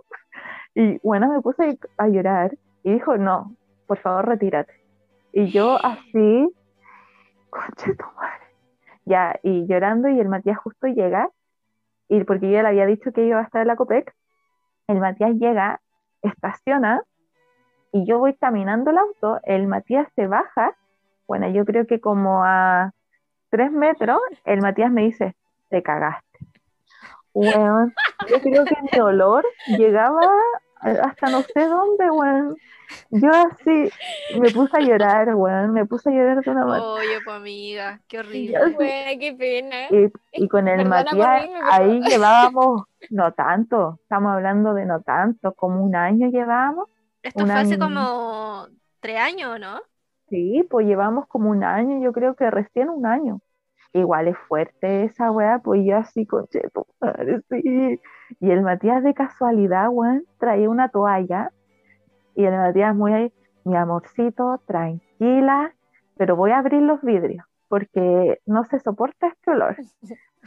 Y bueno, me puse a llorar y dijo, no, por favor, retírate. Y yo así, conche tu madre. Ya, y llorando, y el Matías justo llega, y porque yo ya le había dicho que iba a estar en la Copec, el Matías llega, estaciona, y yo voy caminando el auto, el Matías se baja, bueno, yo creo que como a tres metros, el Matías me dice, te cagaste. Weón, yo creo que mi olor llegaba hasta no sé dónde, weón. Yo así me puse a llorar, weón, me puse a llorar de una manera. Oye, pues amiga, qué horrible. así- qué pena. y, y con el Perdona Matías, ahí llevábamos, no tanto, estamos hablando de no tanto, como un año llevábamos. Esto fue hace como tres años, ¿no? Sí, pues llevamos como un año, yo creo que recién un año. Igual es fuerte esa weá, pues yo así, conche tu madre, sí. Y el Matías de casualidad, weón, traía una toalla. Y el Matías muy ahí, mi amorcito, tranquila, pero voy a abrir los vidrios, porque no se soporta este olor.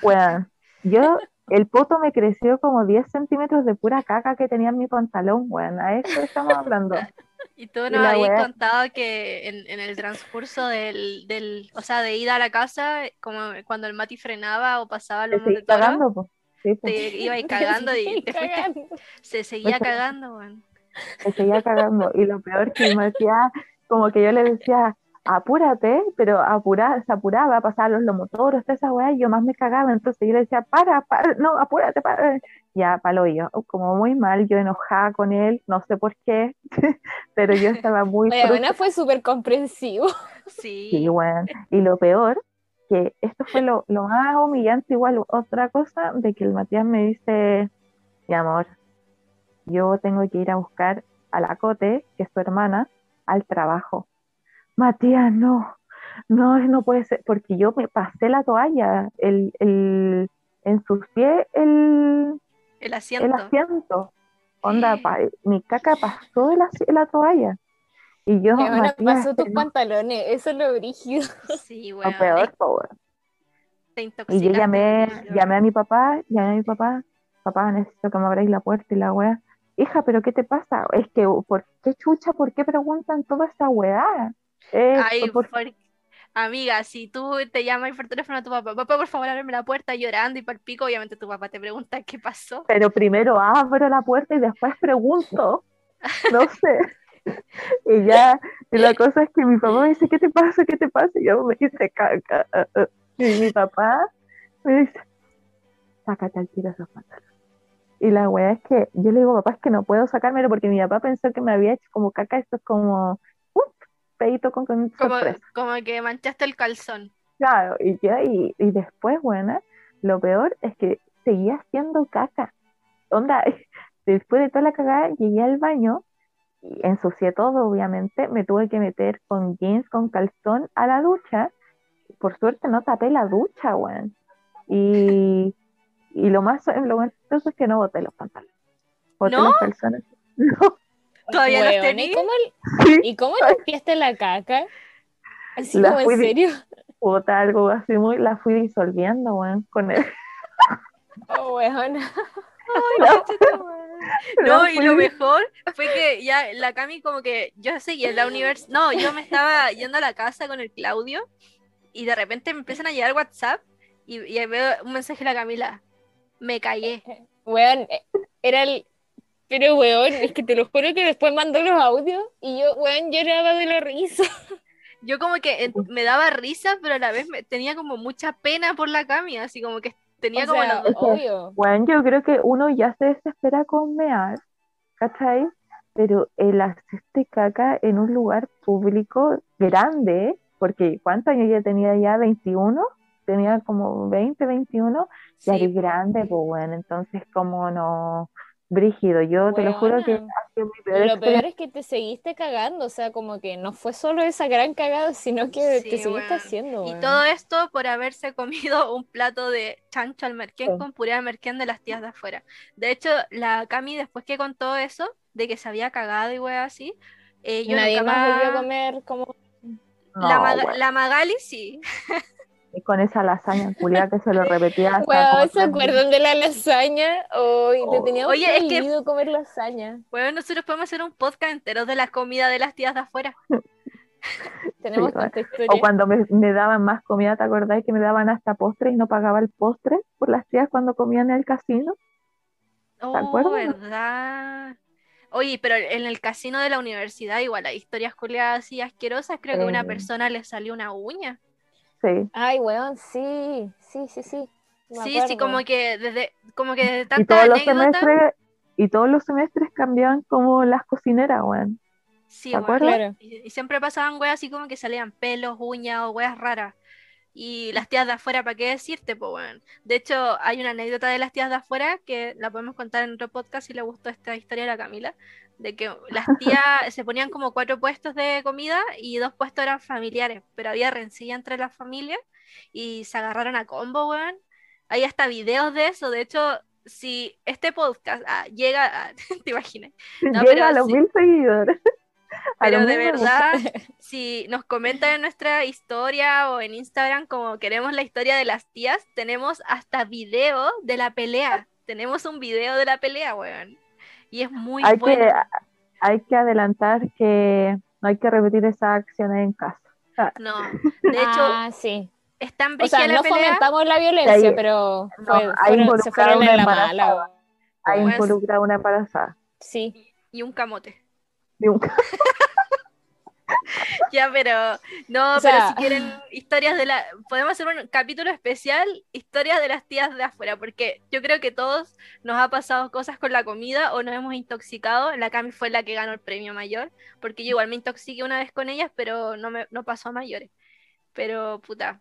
Weón, yo, el poto me creció como 10 centímetros de pura caca que tenía en mi pantalón, weón, a eso estamos hablando. Y tú nos habías contado que en, en el transcurso del, del, o sea, de ida a la casa, como cuando el Mati frenaba o pasaba los de toro, pues. Sí, pues. te iba cagando y te Cagando. se seguía Pues, cagando, weón. me seguía cagando. Y lo peor que me decía, como que yo le decía, apúrate, pero apura, se apuraba, pasaba los lomotoros, toda esa weá, y yo más me cagaba. Entonces yo le decía, para, para, no, apúrate, para. Ya, palo yo, como muy mal, yo enojada con él, no sé por qué, pero yo estaba muy Oye, fue súper comprensivo. Sí. Sí, weón. Y lo peor, que esto fue lo, lo más humillante, igual otra cosa, de que el Matías me dice, mi amor, yo tengo que ir a buscar a la Cote, que es tu hermana, al trabajo. Matías, no, no, no puede ser, porque yo me pasé la toalla, el, el, ensucié el, El el asiento. asiento. Onda, pa- mi caca pasó de la, la toalla. Y yo, Matías, pasó tus no, pantalones, eso es lo brígido. Sí, lo weón. peor, es- po, weón. te Y yo llamé, llamé a mi papá, llamé a mi papá, papá, necesito que me abráis la puerta y la weá. Hija, pero ¿qué te pasa? Es que, ¿por qué chucha? ¿Por qué preguntan toda esta weá? Eh, Ay, por- por- Amiga, si tú te llamas por teléfono a tu papá, papá, por favor, ábreme la puerta llorando y palpico, obviamente tu papá te pregunta qué pasó. Pero primero abro la puerta y después pregunto. No sé. Y ya, y la cosa es que mi papá me dice, ¿qué te pasa? ¿Qué te pasa? Y yo me dice, caca. Y mi papá me dice, sácate al tiro esos pantalones. Y la weá es que yo le digo, papá, es que no puedo sacármelo porque mi papá pensó que me había hecho como caca, esto es como, ¡up! Pedito con, con Como, como que manchaste el calzón. Claro, y ya, y, y después, bueno, lo peor es que seguía haciendo caca. Onda, después de toda la cagada, llegué al baño ensucié todo, obviamente. Me tuve que meter con jeans, con calzón a la ducha. Por suerte no tapé la ducha, weón. Y, y lo más, lo más chistoso es que no boté los pantalones. Boté ¿No? los calzones. No, ¿Todavía los tenís? ¿y cómo, sí, ¿y cómo limpiaste la caca? Así La como en serio. bota algo así muy, la fui disolviendo, weón, con el, Oh, weona. Ay, la No, y lo mejor fue que ya la Cami como que yo seguía en la universidad, no, yo me estaba yendo a la casa con el Claudio y de repente me empiezan a llegar WhatsApp y, y veo un mensaje de la Camila, me callé. Weón, eh, era el Pero, weón, es que te lo juro que después mandó los audios y yo, weón, lloraba de la risa. Yo como que me daba risa, pero a la vez me, tenía como mucha pena por la Cami, así como que tenía O como sea, la- obvio. Bueno, yo creo que uno ya se desespera con mear, ¿cachai? Pero el hacerte caca en un lugar público grande, porque ¿cuántos años ya tenía ya? ¿21? Tenía como 20, 21, ya eres grande, pues bueno, entonces como no, brígido, yo te lo juro que ha sido mi Y peor lo peor es que te seguiste cagando, o sea, como que no fue solo esa gran cagada, sino que Sí, te seguiste weón. haciendo, Y weón. todo esto por haberse comido un plato de chancho al merquén Sí. con puré de merquén de las tías de afuera. De hecho, la Cami después que contó eso, de que se había cagado y wea así, eh, yo Nadie nunca más volvió a comer como... La, No, Maga- weón, la Magali sí. y con esa lasaña culiada que se lo repetía hasta como ¿se acuerdan de la lasaña? Le Oh. teníamos Oye, es que- comer lasaña. Bueno, nosotros podemos hacer un podcast entero de la comida de las tías de afuera. Tenemos Sí, tanta O historia. cuando me, me daban más comida, ¿te acordáis que me daban hasta postre y no pagaba el postre por las tías cuando comían en el casino? Oh, acuerdas? ¿verdad? Oye, pero en el casino de la universidad igual hay historias culiadas así asquerosas. Creo que a una persona le salió una uña. Sí. Ay, weón, sí, sí, sí, sí. Sí, sí, como que desde, como que desde Y todos los anécdota. semestres, y todos los semestres cambiaban como las cocineras, weón. Sí, ¿te weón. Claro. Y, y siempre pasaban weas así como que salían pelos, uñas o weas raras. Y las tías de afuera, ¿para qué decirte, po, weón? De hecho, hay una anécdota de las tías de afuera que la podemos contar en otro podcast si le gustó esta historia de la Camila. De que las tías se ponían como cuatro puestos de comida y dos puestos eran familiares, pero había rencilla entre las familias y se agarraron a combo, weón. Hay hasta videos de eso. De hecho, si este podcast ah, llega a. ¿Te imaginas? No, Llega pero a los sí. mil seguidores. A Pero de verdad, si nos comentan en nuestra historia o en Instagram como queremos la historia de las tías, tenemos hasta video de la pelea. Tenemos un video de la pelea, weón. Y es muy hay bueno. que, hay que adelantar que no hay que repetir esas acciones en casa. No, de hecho, ah, sí. es tan O sea, la no pelea. fomentamos la violencia, Ahí- pero no, fue- hay fueron- se involucrado fueron una en la mala. Hay Pues- involucrada una embarazada. Sí. Y un camote. Y un- Ya, pero no, O pero sea- si quieren historias de la... Podemos hacer un capítulo especial, historias de las tías de afuera, porque yo creo que todos nos ha pasado cosas con la comida o nos hemos intoxicado. La Cami fue la que ganó el premio mayor, porque yo igual me intoxiqué una vez con ellas, pero no me no pasó a mayores. Pero, puta.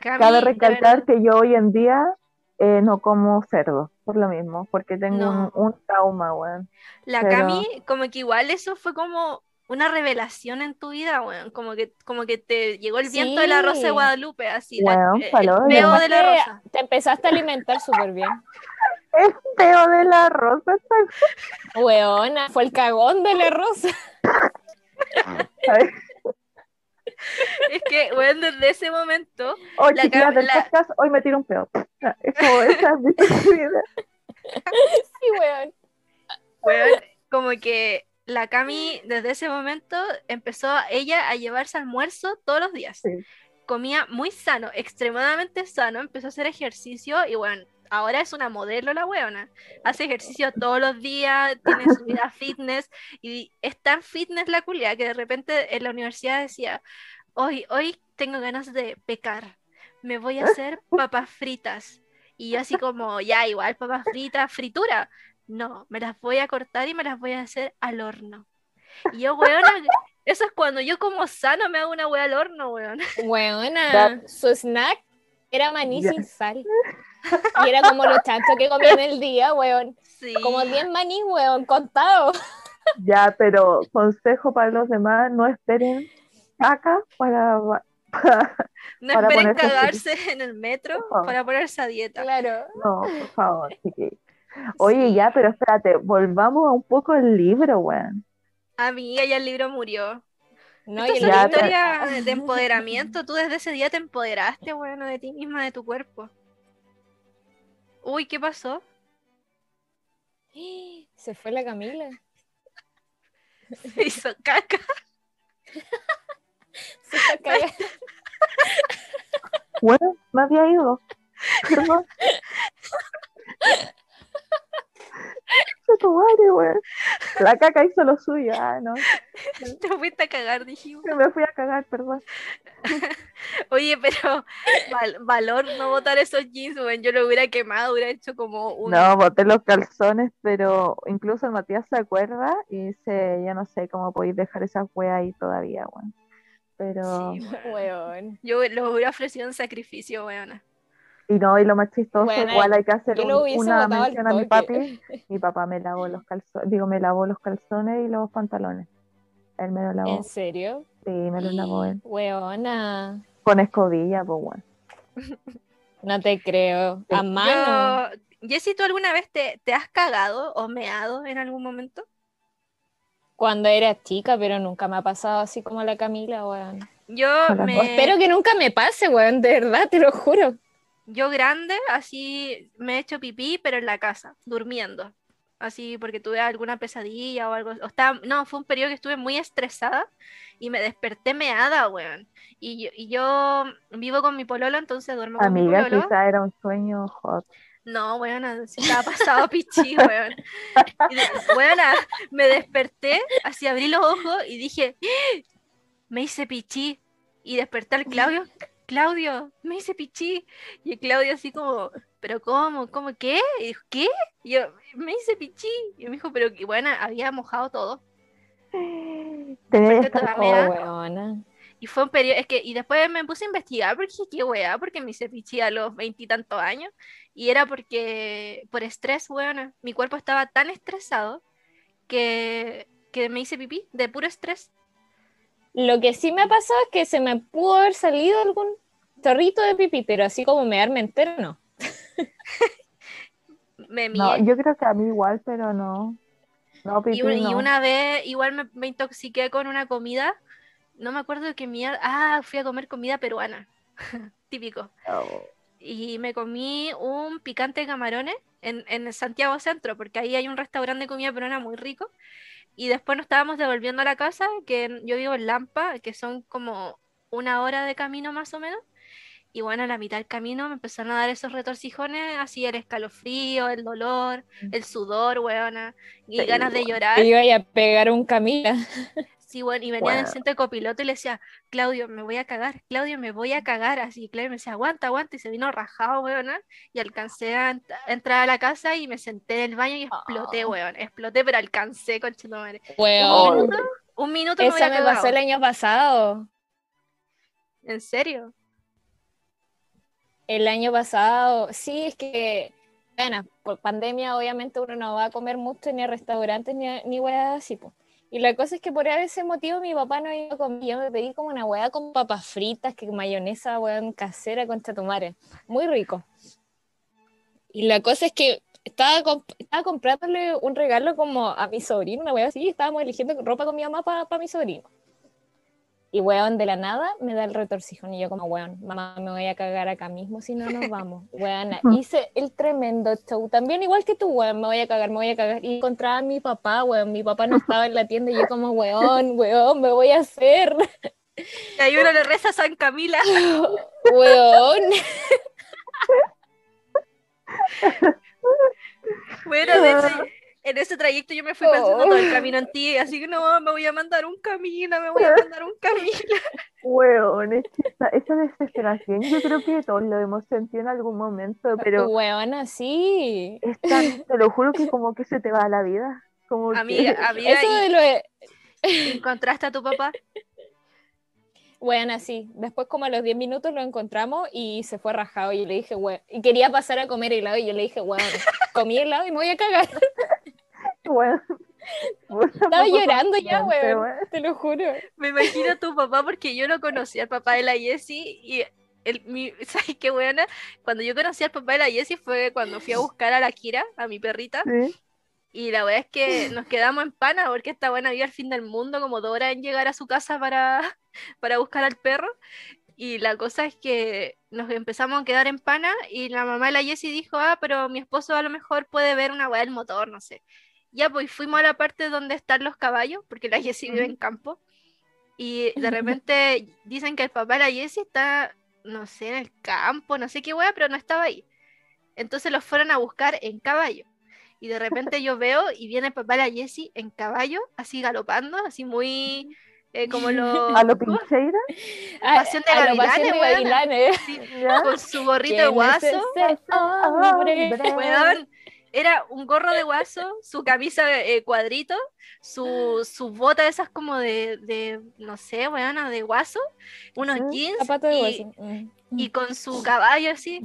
Cami, Cabe recalcar que yo hoy en día eh, no como cerdo, por lo mismo, porque tengo No. un, un trauma, weón. La Pero- Cami, como que igual eso fue como una revelación en tu vida, weón. Como que, como que te llegó el viento de la rosa de Sí. Guadalupe, así. la- Weón, eh, el palo, peo de la rosa. Te empezaste a alimentar súper bien. El peo de la rosa, Weona, fue el cagón de la rosa. Es que, weón, desde ese momento, Hoy, La chiquillas Cam- del la- podcast, hoy me tiro un peo. Es como esa es mi vida. Sí, weón. weón, como que la Cami desde ese momento empezó ella a llevarse almuerzo todos los días. Sí. Comía muy sano, extremadamente sano, empezó a hacer ejercicio y bueno, ahora es una modelo la weona. Hace ejercicio todos los días, tiene su vida fitness y es tan fitness la culia que de repente en la universidad decía, hoy, hoy tengo ganas de pecar, me voy a hacer papas fritas. Y yo así como, ya, igual papas fritas, fritura. No, me las voy a cortar y me las voy a hacer al horno. Y yo, weona, eso es cuando yo como sano me hago una wea al horno. Weona, Ya. su snack era maní sin sal. Y era como los chanchos que comía en el día, weón. Sí. Como 10 maní, weón, contado. Ya, pero consejo para los demás, no esperen caca para, para- No para esperen ponerse cagarse en el metro para ponerse a dieta. Claro. No, por favor, chiquillos. Oye, Sí. ya, pero espérate, volvamos a un poco el libro, weón. Amiga, ya el libro murió. No, Ya, libro- historias de empoderamiento. Tú desde ese día te empoderaste, bueno, de ti misma, de tu cuerpo. Uy, ¿qué pasó? Se fue la Camila. Se hizo caca. Se fue a cagar. Bueno, me había ido. Perdón. La caca hizo lo suyo. Ah, no. Te fuiste a cagar, dijimos. Me fui a cagar, perdón. Oye, pero val- valor no botar esos jeans, weón. Yo lo hubiera quemado, hubiera hecho como un. No, boté los calzones, pero incluso el Matías se acuerda y dice, yo no sé cómo podéis dejar esa wea ahí todavía, weón. Pero, Sí, weón. Weón. Yo lo hubiera ofrecido en sacrificio, weón. Y no, y lo más chistoso, Bueno, igual hay que hacer un- una mención a mi papi. Mi papá me lavó los calzones, digo, me lavó los calzones y los pantalones. Él me los lavó. ¿En serio? Sí, me los lavó él. Weona. Con escobilla, pues bueno. No te creo. A mano. Yo, Jessy, ¿tú alguna vez te, te has cagado o meado en algún momento? Cuando era chica, pero nunca me ha pasado así como la Camila, weón. Yo me. Espero que nunca me pase, weón, de verdad, te lo juro. Yo grande, así me he hecho pipí, pero en la casa, durmiendo. Así porque tuve alguna pesadilla o algo. O estaba, no, fue un periodo que estuve muy estresada y me desperté meada, weón. Y yo, y yo vivo con mi pololo, entonces duermo con mi Amiga, pololo. quizá era un sueño hot. No, weona, se estaba pasado pichí, weón. Y de- weona, me desperté, así abrí los ojos y dije, ¡Ah! me hice pichí. Y desperté al Claudio, Claudio, me hice pichí. Y el Claudio así como, ¿pero cómo? ¿Cómo qué? Y dijo, ¿qué? Y yo, me hice pichí. Y me dijo, pero que bueno, había mojado todo. Estar weona. Y fue un periodo, es que, y después me puse a investigar porque dije, qué weá, porque me hice pichí a los veintitantos años. Y era porque, por estrés, weona, mi cuerpo estaba tan estresado que, que me hice pipí de puro estrés. Lo que sí me ha pasado es que se me pudo haber salido algún chorrito de pipí, pero así como mearme entero, no. Me No, yo creo que a mí igual, pero no. No, pipí Y, un- y no. una vez igual me, me intoxiqué con una comida, no me acuerdo de qué mierda, ah, fui a comer comida peruana, típico. Oh. y me comí un picante de camarones en, en Santiago Centro, porque ahí hay un restaurante de comida peruana muy rico. Y después nos estábamos devolviendo a la casa, que yo vivo en Lampa, que son como una hora de camino más o menos. Y bueno, a la mitad del camino me empezaron a dar esos retorcijones, así el escalofrío, el dolor, el sudor, weona, y ganas de llorar. Te iba a pegar un Camila. Sí, bueno, y venía en el Wow. centro de copiloto y le decía, Claudio, me voy a cagar, Claudio, me voy a cagar. Así, Claudio me decía, aguanta, aguanta, y se vino rajado, weón. Y alcancé a, ent- a entrar a la casa y me senté en el baño y exploté, Oh. weón. Exploté, pero alcancé, conchetumare. Un Weón. minuto, un minuto me Esa me pasó el año pasado. ¿En serio? El año pasado, sí, es que, bueno, por pandemia obviamente uno no va a comer mucho ni a restaurantes ni, a- ni weas así, po. Y la cosa es que por ese motivo mi papá no iba comer. Yo me pedí como una hueá con papas fritas, que mayonesa, weón, casera con chatumare. Muy rico. Y la cosa es que estaba, estaba comprándole un regalo como a mi sobrino, una hueá así, estábamos eligiendo ropa con mi mamá para mi sobrino. Y weón, de la nada me da el retorcijón y yo como, weón, mamá, me voy a cagar acá mismo si no nos vamos. Weón, hice el tremendo show. También igual que tú, weón, me voy a cagar, me voy a cagar. Y encontraba a mi papá, weón, mi papá no estaba en la tienda y yo como, weón, weón, me voy a hacer. Y ahí uno le reza a San Camila. Weón. Bueno, de ese- en ese trayecto yo me fui pensando todo el camino en ti, así que no, me voy a mandar un camino, me voy a mandar un camino. Weón, es que esa, esa desesperación, yo creo que todos lo hemos sentido en algún momento, pero Weón, así. es tan, te lo juro que como que se te va la vida. Como que- Amiga, amiga, Eso de ¿y lo de... encontraste a tu papá? Weón, así. Después, como a los 10 minutos, lo encontramos y se fue rajado. Y yo le dije, weón. Y quería pasar a comer helado. Y yo le dije, weón, comí helado y me voy a cagar. Weón. Estaba llorando ya, weón. Te lo juro. Me imagino a tu papá porque yo no conocí al papá de la Jessie y el, mi, ¿sabes qué buena? Cuando yo conocí al papá de la Jessie fue cuando fui a buscar a la Kira, a mi perrita, Sí. y la verdad es que nos quedamos en pana porque esta buena vio al fin del mundo como dos horas en llegar a su casa para, para buscar al perro. Y la cosa es que nos empezamos a quedar en pana y la mamá de la Jessie dijo, ah, pero mi esposo a lo mejor puede ver una weá del motor, no sé. Ya, pues fuimos a la parte donde están los caballos, porque la Jessie vive en campo. Y de repente dicen que el papá de la Jessie está, no sé, en el campo, no sé qué weá, pero no estaba ahí. Entonces los fueron a buscar en caballo. Y de repente yo veo y viene el papá de la Jessie en caballo, así galopando, así muy eh, como lo, A lo pincheira, Ah, Pasión de a lo Gavilanes. Sí, con su gorrito ¿Quién de es guaso. ese hombre? Hombre. Era un gorro de guaso, su camisa eh, cuadrito, su, su bota esas como de, de, no sé, weona, de guaso, unos jeans Zapato de y. Mm. y con su caballo así.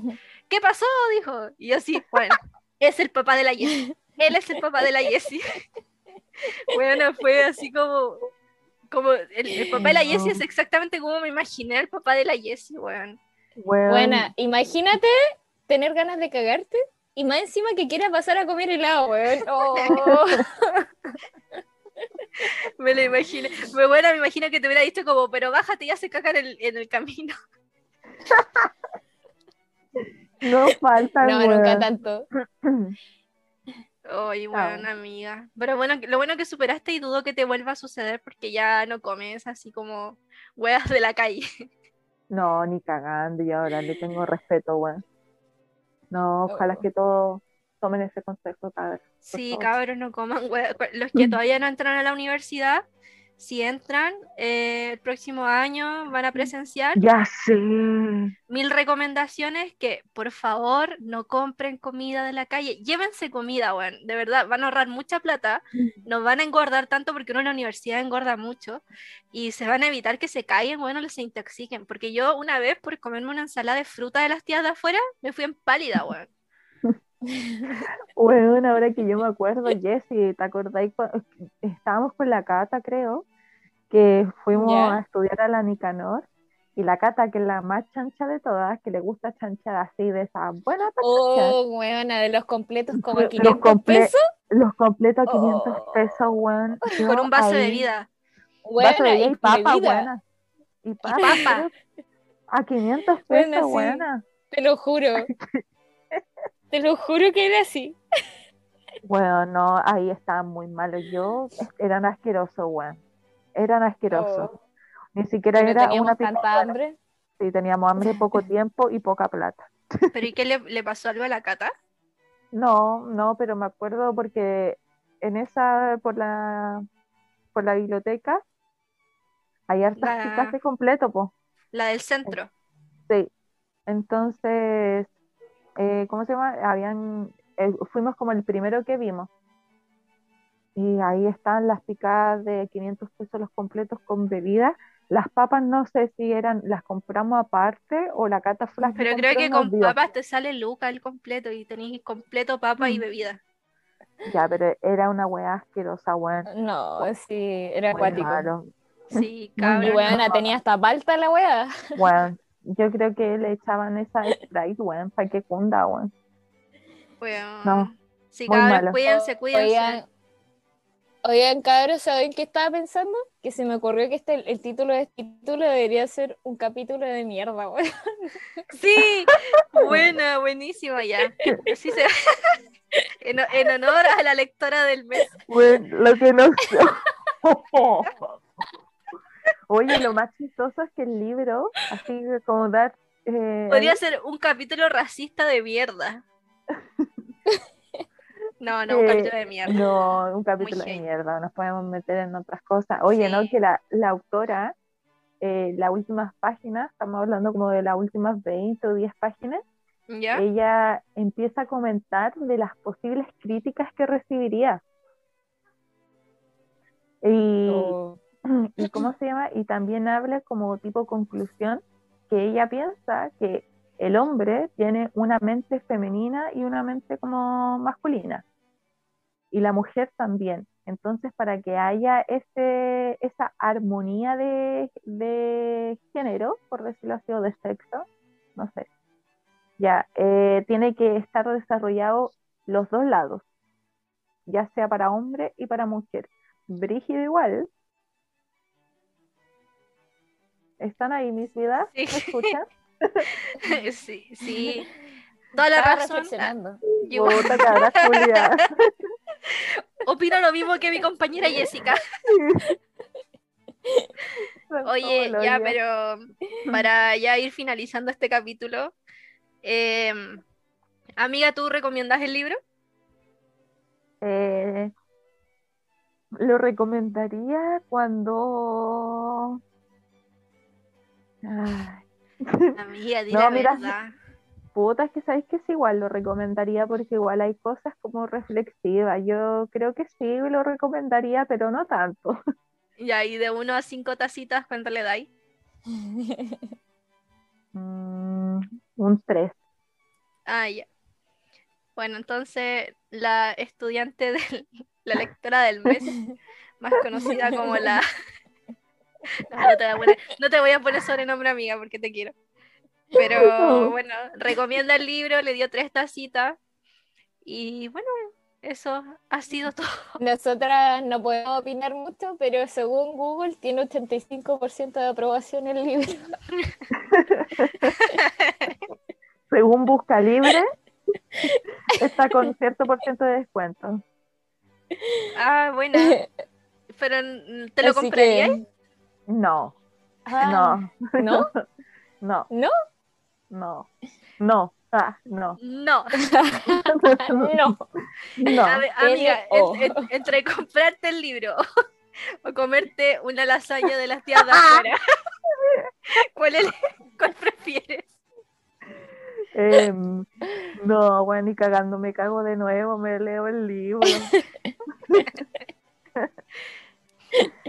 ¿Qué pasó? Dijo. Y yo así, bueno, es el papá de la Jessie. Él es el papá de la Jessie. Bueno, fue así como, como el, el papá de la Jessie es exactamente como me imaginé al papá de la Jessie, weón. Weón, Buena, imagínate tener ganas de cagarte y más encima que quieras pasar a comer helado, weón. Oh. Me lo imaginé. Muy buena, me imagino que te hubiera dicho como, pero bájate y hace caca en el, en el camino. No falta, No, weón. nunca tanto. Ay, Ah. bueno, amiga. Pero bueno, lo bueno que superaste y dudo que te vuelva a suceder porque ya no comes así como huevas de la calle. No, ni cagando, y ahora le tengo respeto, weón. No, ojalá Oh. que todos tomen ese consejo, cabrón. Sí, cabros, no coman huevas. Los que todavía no entran a la universidad, si entran, eh, el próximo año van a presenciar Ya sé. mil recomendaciones que por favor no compren comida de la calle. Llévense comida, weón. De verdad, van a ahorrar mucha plata. No van a engordar tanto porque uno en la universidad engorda mucho. Y se van a evitar que se caigan, bueno, les se intoxiquen. Porque yo una vez por comerme una ensalada de fruta de las tías de afuera, me fui en pálida, weón. Weón, ahora que yo me acuerdo, Jessy, ¿te acordáis? Estábamos con la Cata, creo, que fuimos a estudiar a la Nicanor. Y la Cata, que es la más chancha de todas, que le gusta chanchar así de esa buena. Oh, weona, de los completos como Los 500 comple- pesos. Los completos a 500 Oh. pesos, weón. Con un vaso de vida. Vaso de Weona, vida y y papa, weona. Y papa. papa. A 500 Bueno, pesos, sí. weona. Te lo juro. Te lo juro que era así. Bueno, no, ahí estaban muy malos. Yo, eran asquerosos, weón. Eran asquerosos. Oh, Ni siquiera no era teníamos una pizza tanta buena. hambre. Sí, teníamos hambre, poco tiempo y poca plata. ¿Pero y qué le, le pasó algo a la cata? No, no, pero me acuerdo porque en esa, por la, por la biblioteca, hay hartas La- picas de completo, pues. La del centro. Sí. Entonces, eh, ¿cómo se llama? Habían, eh, fuimos como el primero que vimos. Y ahí están las picadas de 500 pesos los completos con bebida. Las papas no sé si eran, las compramos aparte o la cata fue la que Pero compró creo que con dio. papas te sale Luca el completo y tenéis completo papa y Mm. bebida. Ya, pero era una weá asquerosa, weón. No, sí, era acuático. Sí, cabrón. Y weona, tenía hasta palta la wea. Weón, yo creo que le echaban esa Sprite, weón, para que cunda, weón. Weón. No, Sí, muy cabros, malo. cuídense, cuídense. Oigan, oigan, cabros, ¿saben qué estaba pensando? Que se me ocurrió que este, el título de este título debería ser un capítulo de mierda, weón. Sí, buena, buenísima ya. Se... en, en honor a la lectora del mes. Weón, lo que no sé. Oye, lo más chistoso es que el libro, así como dar. eh, Podría ser un capítulo racista de mierda. No, no, un Eh, capítulo de mierda. No, un capítulo de mierda, nos podemos meter en otras cosas. Oye, ¿no? Que la, la autora, eh, las últimas páginas, estamos hablando como de las últimas 20 o 10 páginas, ¿Ya? ella empieza a comentar de las posibles críticas que recibiría. Y, O- y cómo se llama, y también habla como tipo conclusión que ella piensa que el hombre tiene una mente femenina y una mente como masculina. Y la mujer también. Entonces, para que haya ese, esa armonía de, de género, por decirlo así, o de sexo, no sé, ya, eh, tiene que estar desarrollado los dos lados, ya sea para hombre y para mujer. Brígido igual. ¿Están ahí mis vidas? ¿Me Sí. escuchan? Sí, sí. Toda la estaba razón. reflexionando. Yo Puta culia. opino lo mismo que mi compañera Jessica. Oye, ya, pero para ya ir finalizando este capítulo, em, amiga, ¿tú recomiendas el libro? Eh, lo recomendaría cuando... Ay, Amiga, di No, mira, verdad. puta, es que sabéis que es igual, lo recomendaría porque igual hay cosas como reflexivas. Yo creo que sí lo recomendaría, pero no tanto. Y ahí de uno a cinco tacitas, ¿cuánto le dais? Mm, un 3. Ah, ya. Bueno, entonces la estudiante del, la lectora del mes, más conocida como la... No, no te voy a poner, no te voy a poner sobrenombre amiga porque te quiero. Pero bueno, recomienda el libro, le dio tres tacitas. Y bueno, eso ha sido todo. Nosotras no podemos opinar mucho, pero según Google tiene 85% de aprobación el libro. Según Busca Libre, está con cierto por ciento de descuento. Ah, bueno. Pero ¿te lo comprarías? Que- No, Ah, no, ¿No? no, ¿No? no, no, ah, no, No. No. no. A ver, amiga, N.O. en- en- entre comprarte el libro o comerte una lasaña de las tías de afuera, ¿cuál, es- cuál prefieres? Em, no, bueno, ni cagando, me cago de nuevo, me leo el libro.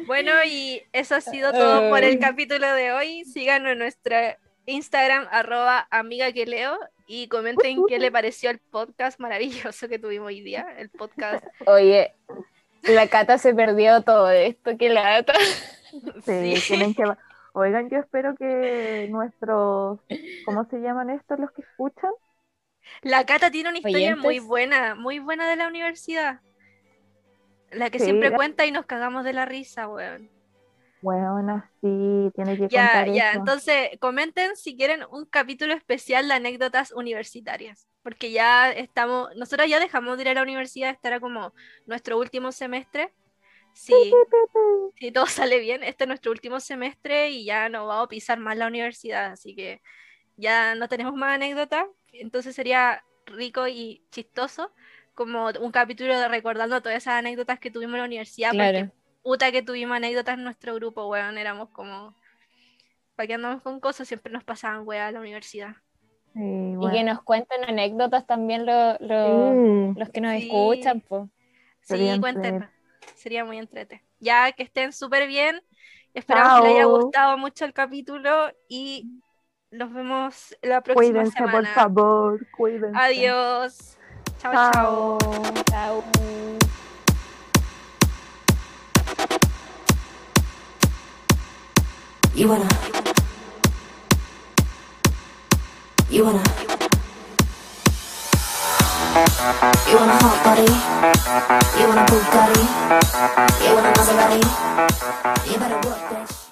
Bueno, y eso ha sido todo por el capítulo de hoy. Síganos en nuestra Instagram, arroba amiga que leo, y comenten qué le pareció el podcast maravilloso que tuvimos hoy día. El podcast. Oye, la Cata se perdió todo esto, que lata. Sí, Sí. tienen que... Oigan, yo espero que nuestros, ¿cómo se llaman estos los que escuchan? La Cata tiene una historia muy buena, muy buena de la universidad. La que Sí, siempre cuenta y nos cagamos de la risa, weón. Bueno, sí, tiene que Ya, contar ya, eso. entonces comenten si quieren un capítulo especial de anécdotas universitarias, porque ya estamos, nosotros ya dejamos de ir a la universidad, este era como nuestro último semestre. Si, si todo sale bien, este es nuestro último semestre y ya no vamos a pisar más la universidad, así que ya no tenemos más anécdotas, entonces sería rico y chistoso como un capítulo de recordando todas esas anécdotas que tuvimos en la universidad, porque Claro. puta que tuvimos anécdotas en nuestro grupo, weón, éramos como, ¿para qué andamos con cosas? Siempre nos pasaban, weón, a la universidad. Sí, Y que nos cuenten anécdotas también lo- lo- Sí, los que nos Sí. escuchan, po. Sería Sí, cuéntenos, sería muy entrete. Ya que estén súper bien, esperamos que les haya gustado mucho el capítulo y nos vemos la próxima cuídense, por semana. favor, cuídense. Adiós. Chao, Chao. chao. Chao. You wanna. You wanna. You want a hot body? You want a Bugatti? You want a Maserati? You better work, bitch.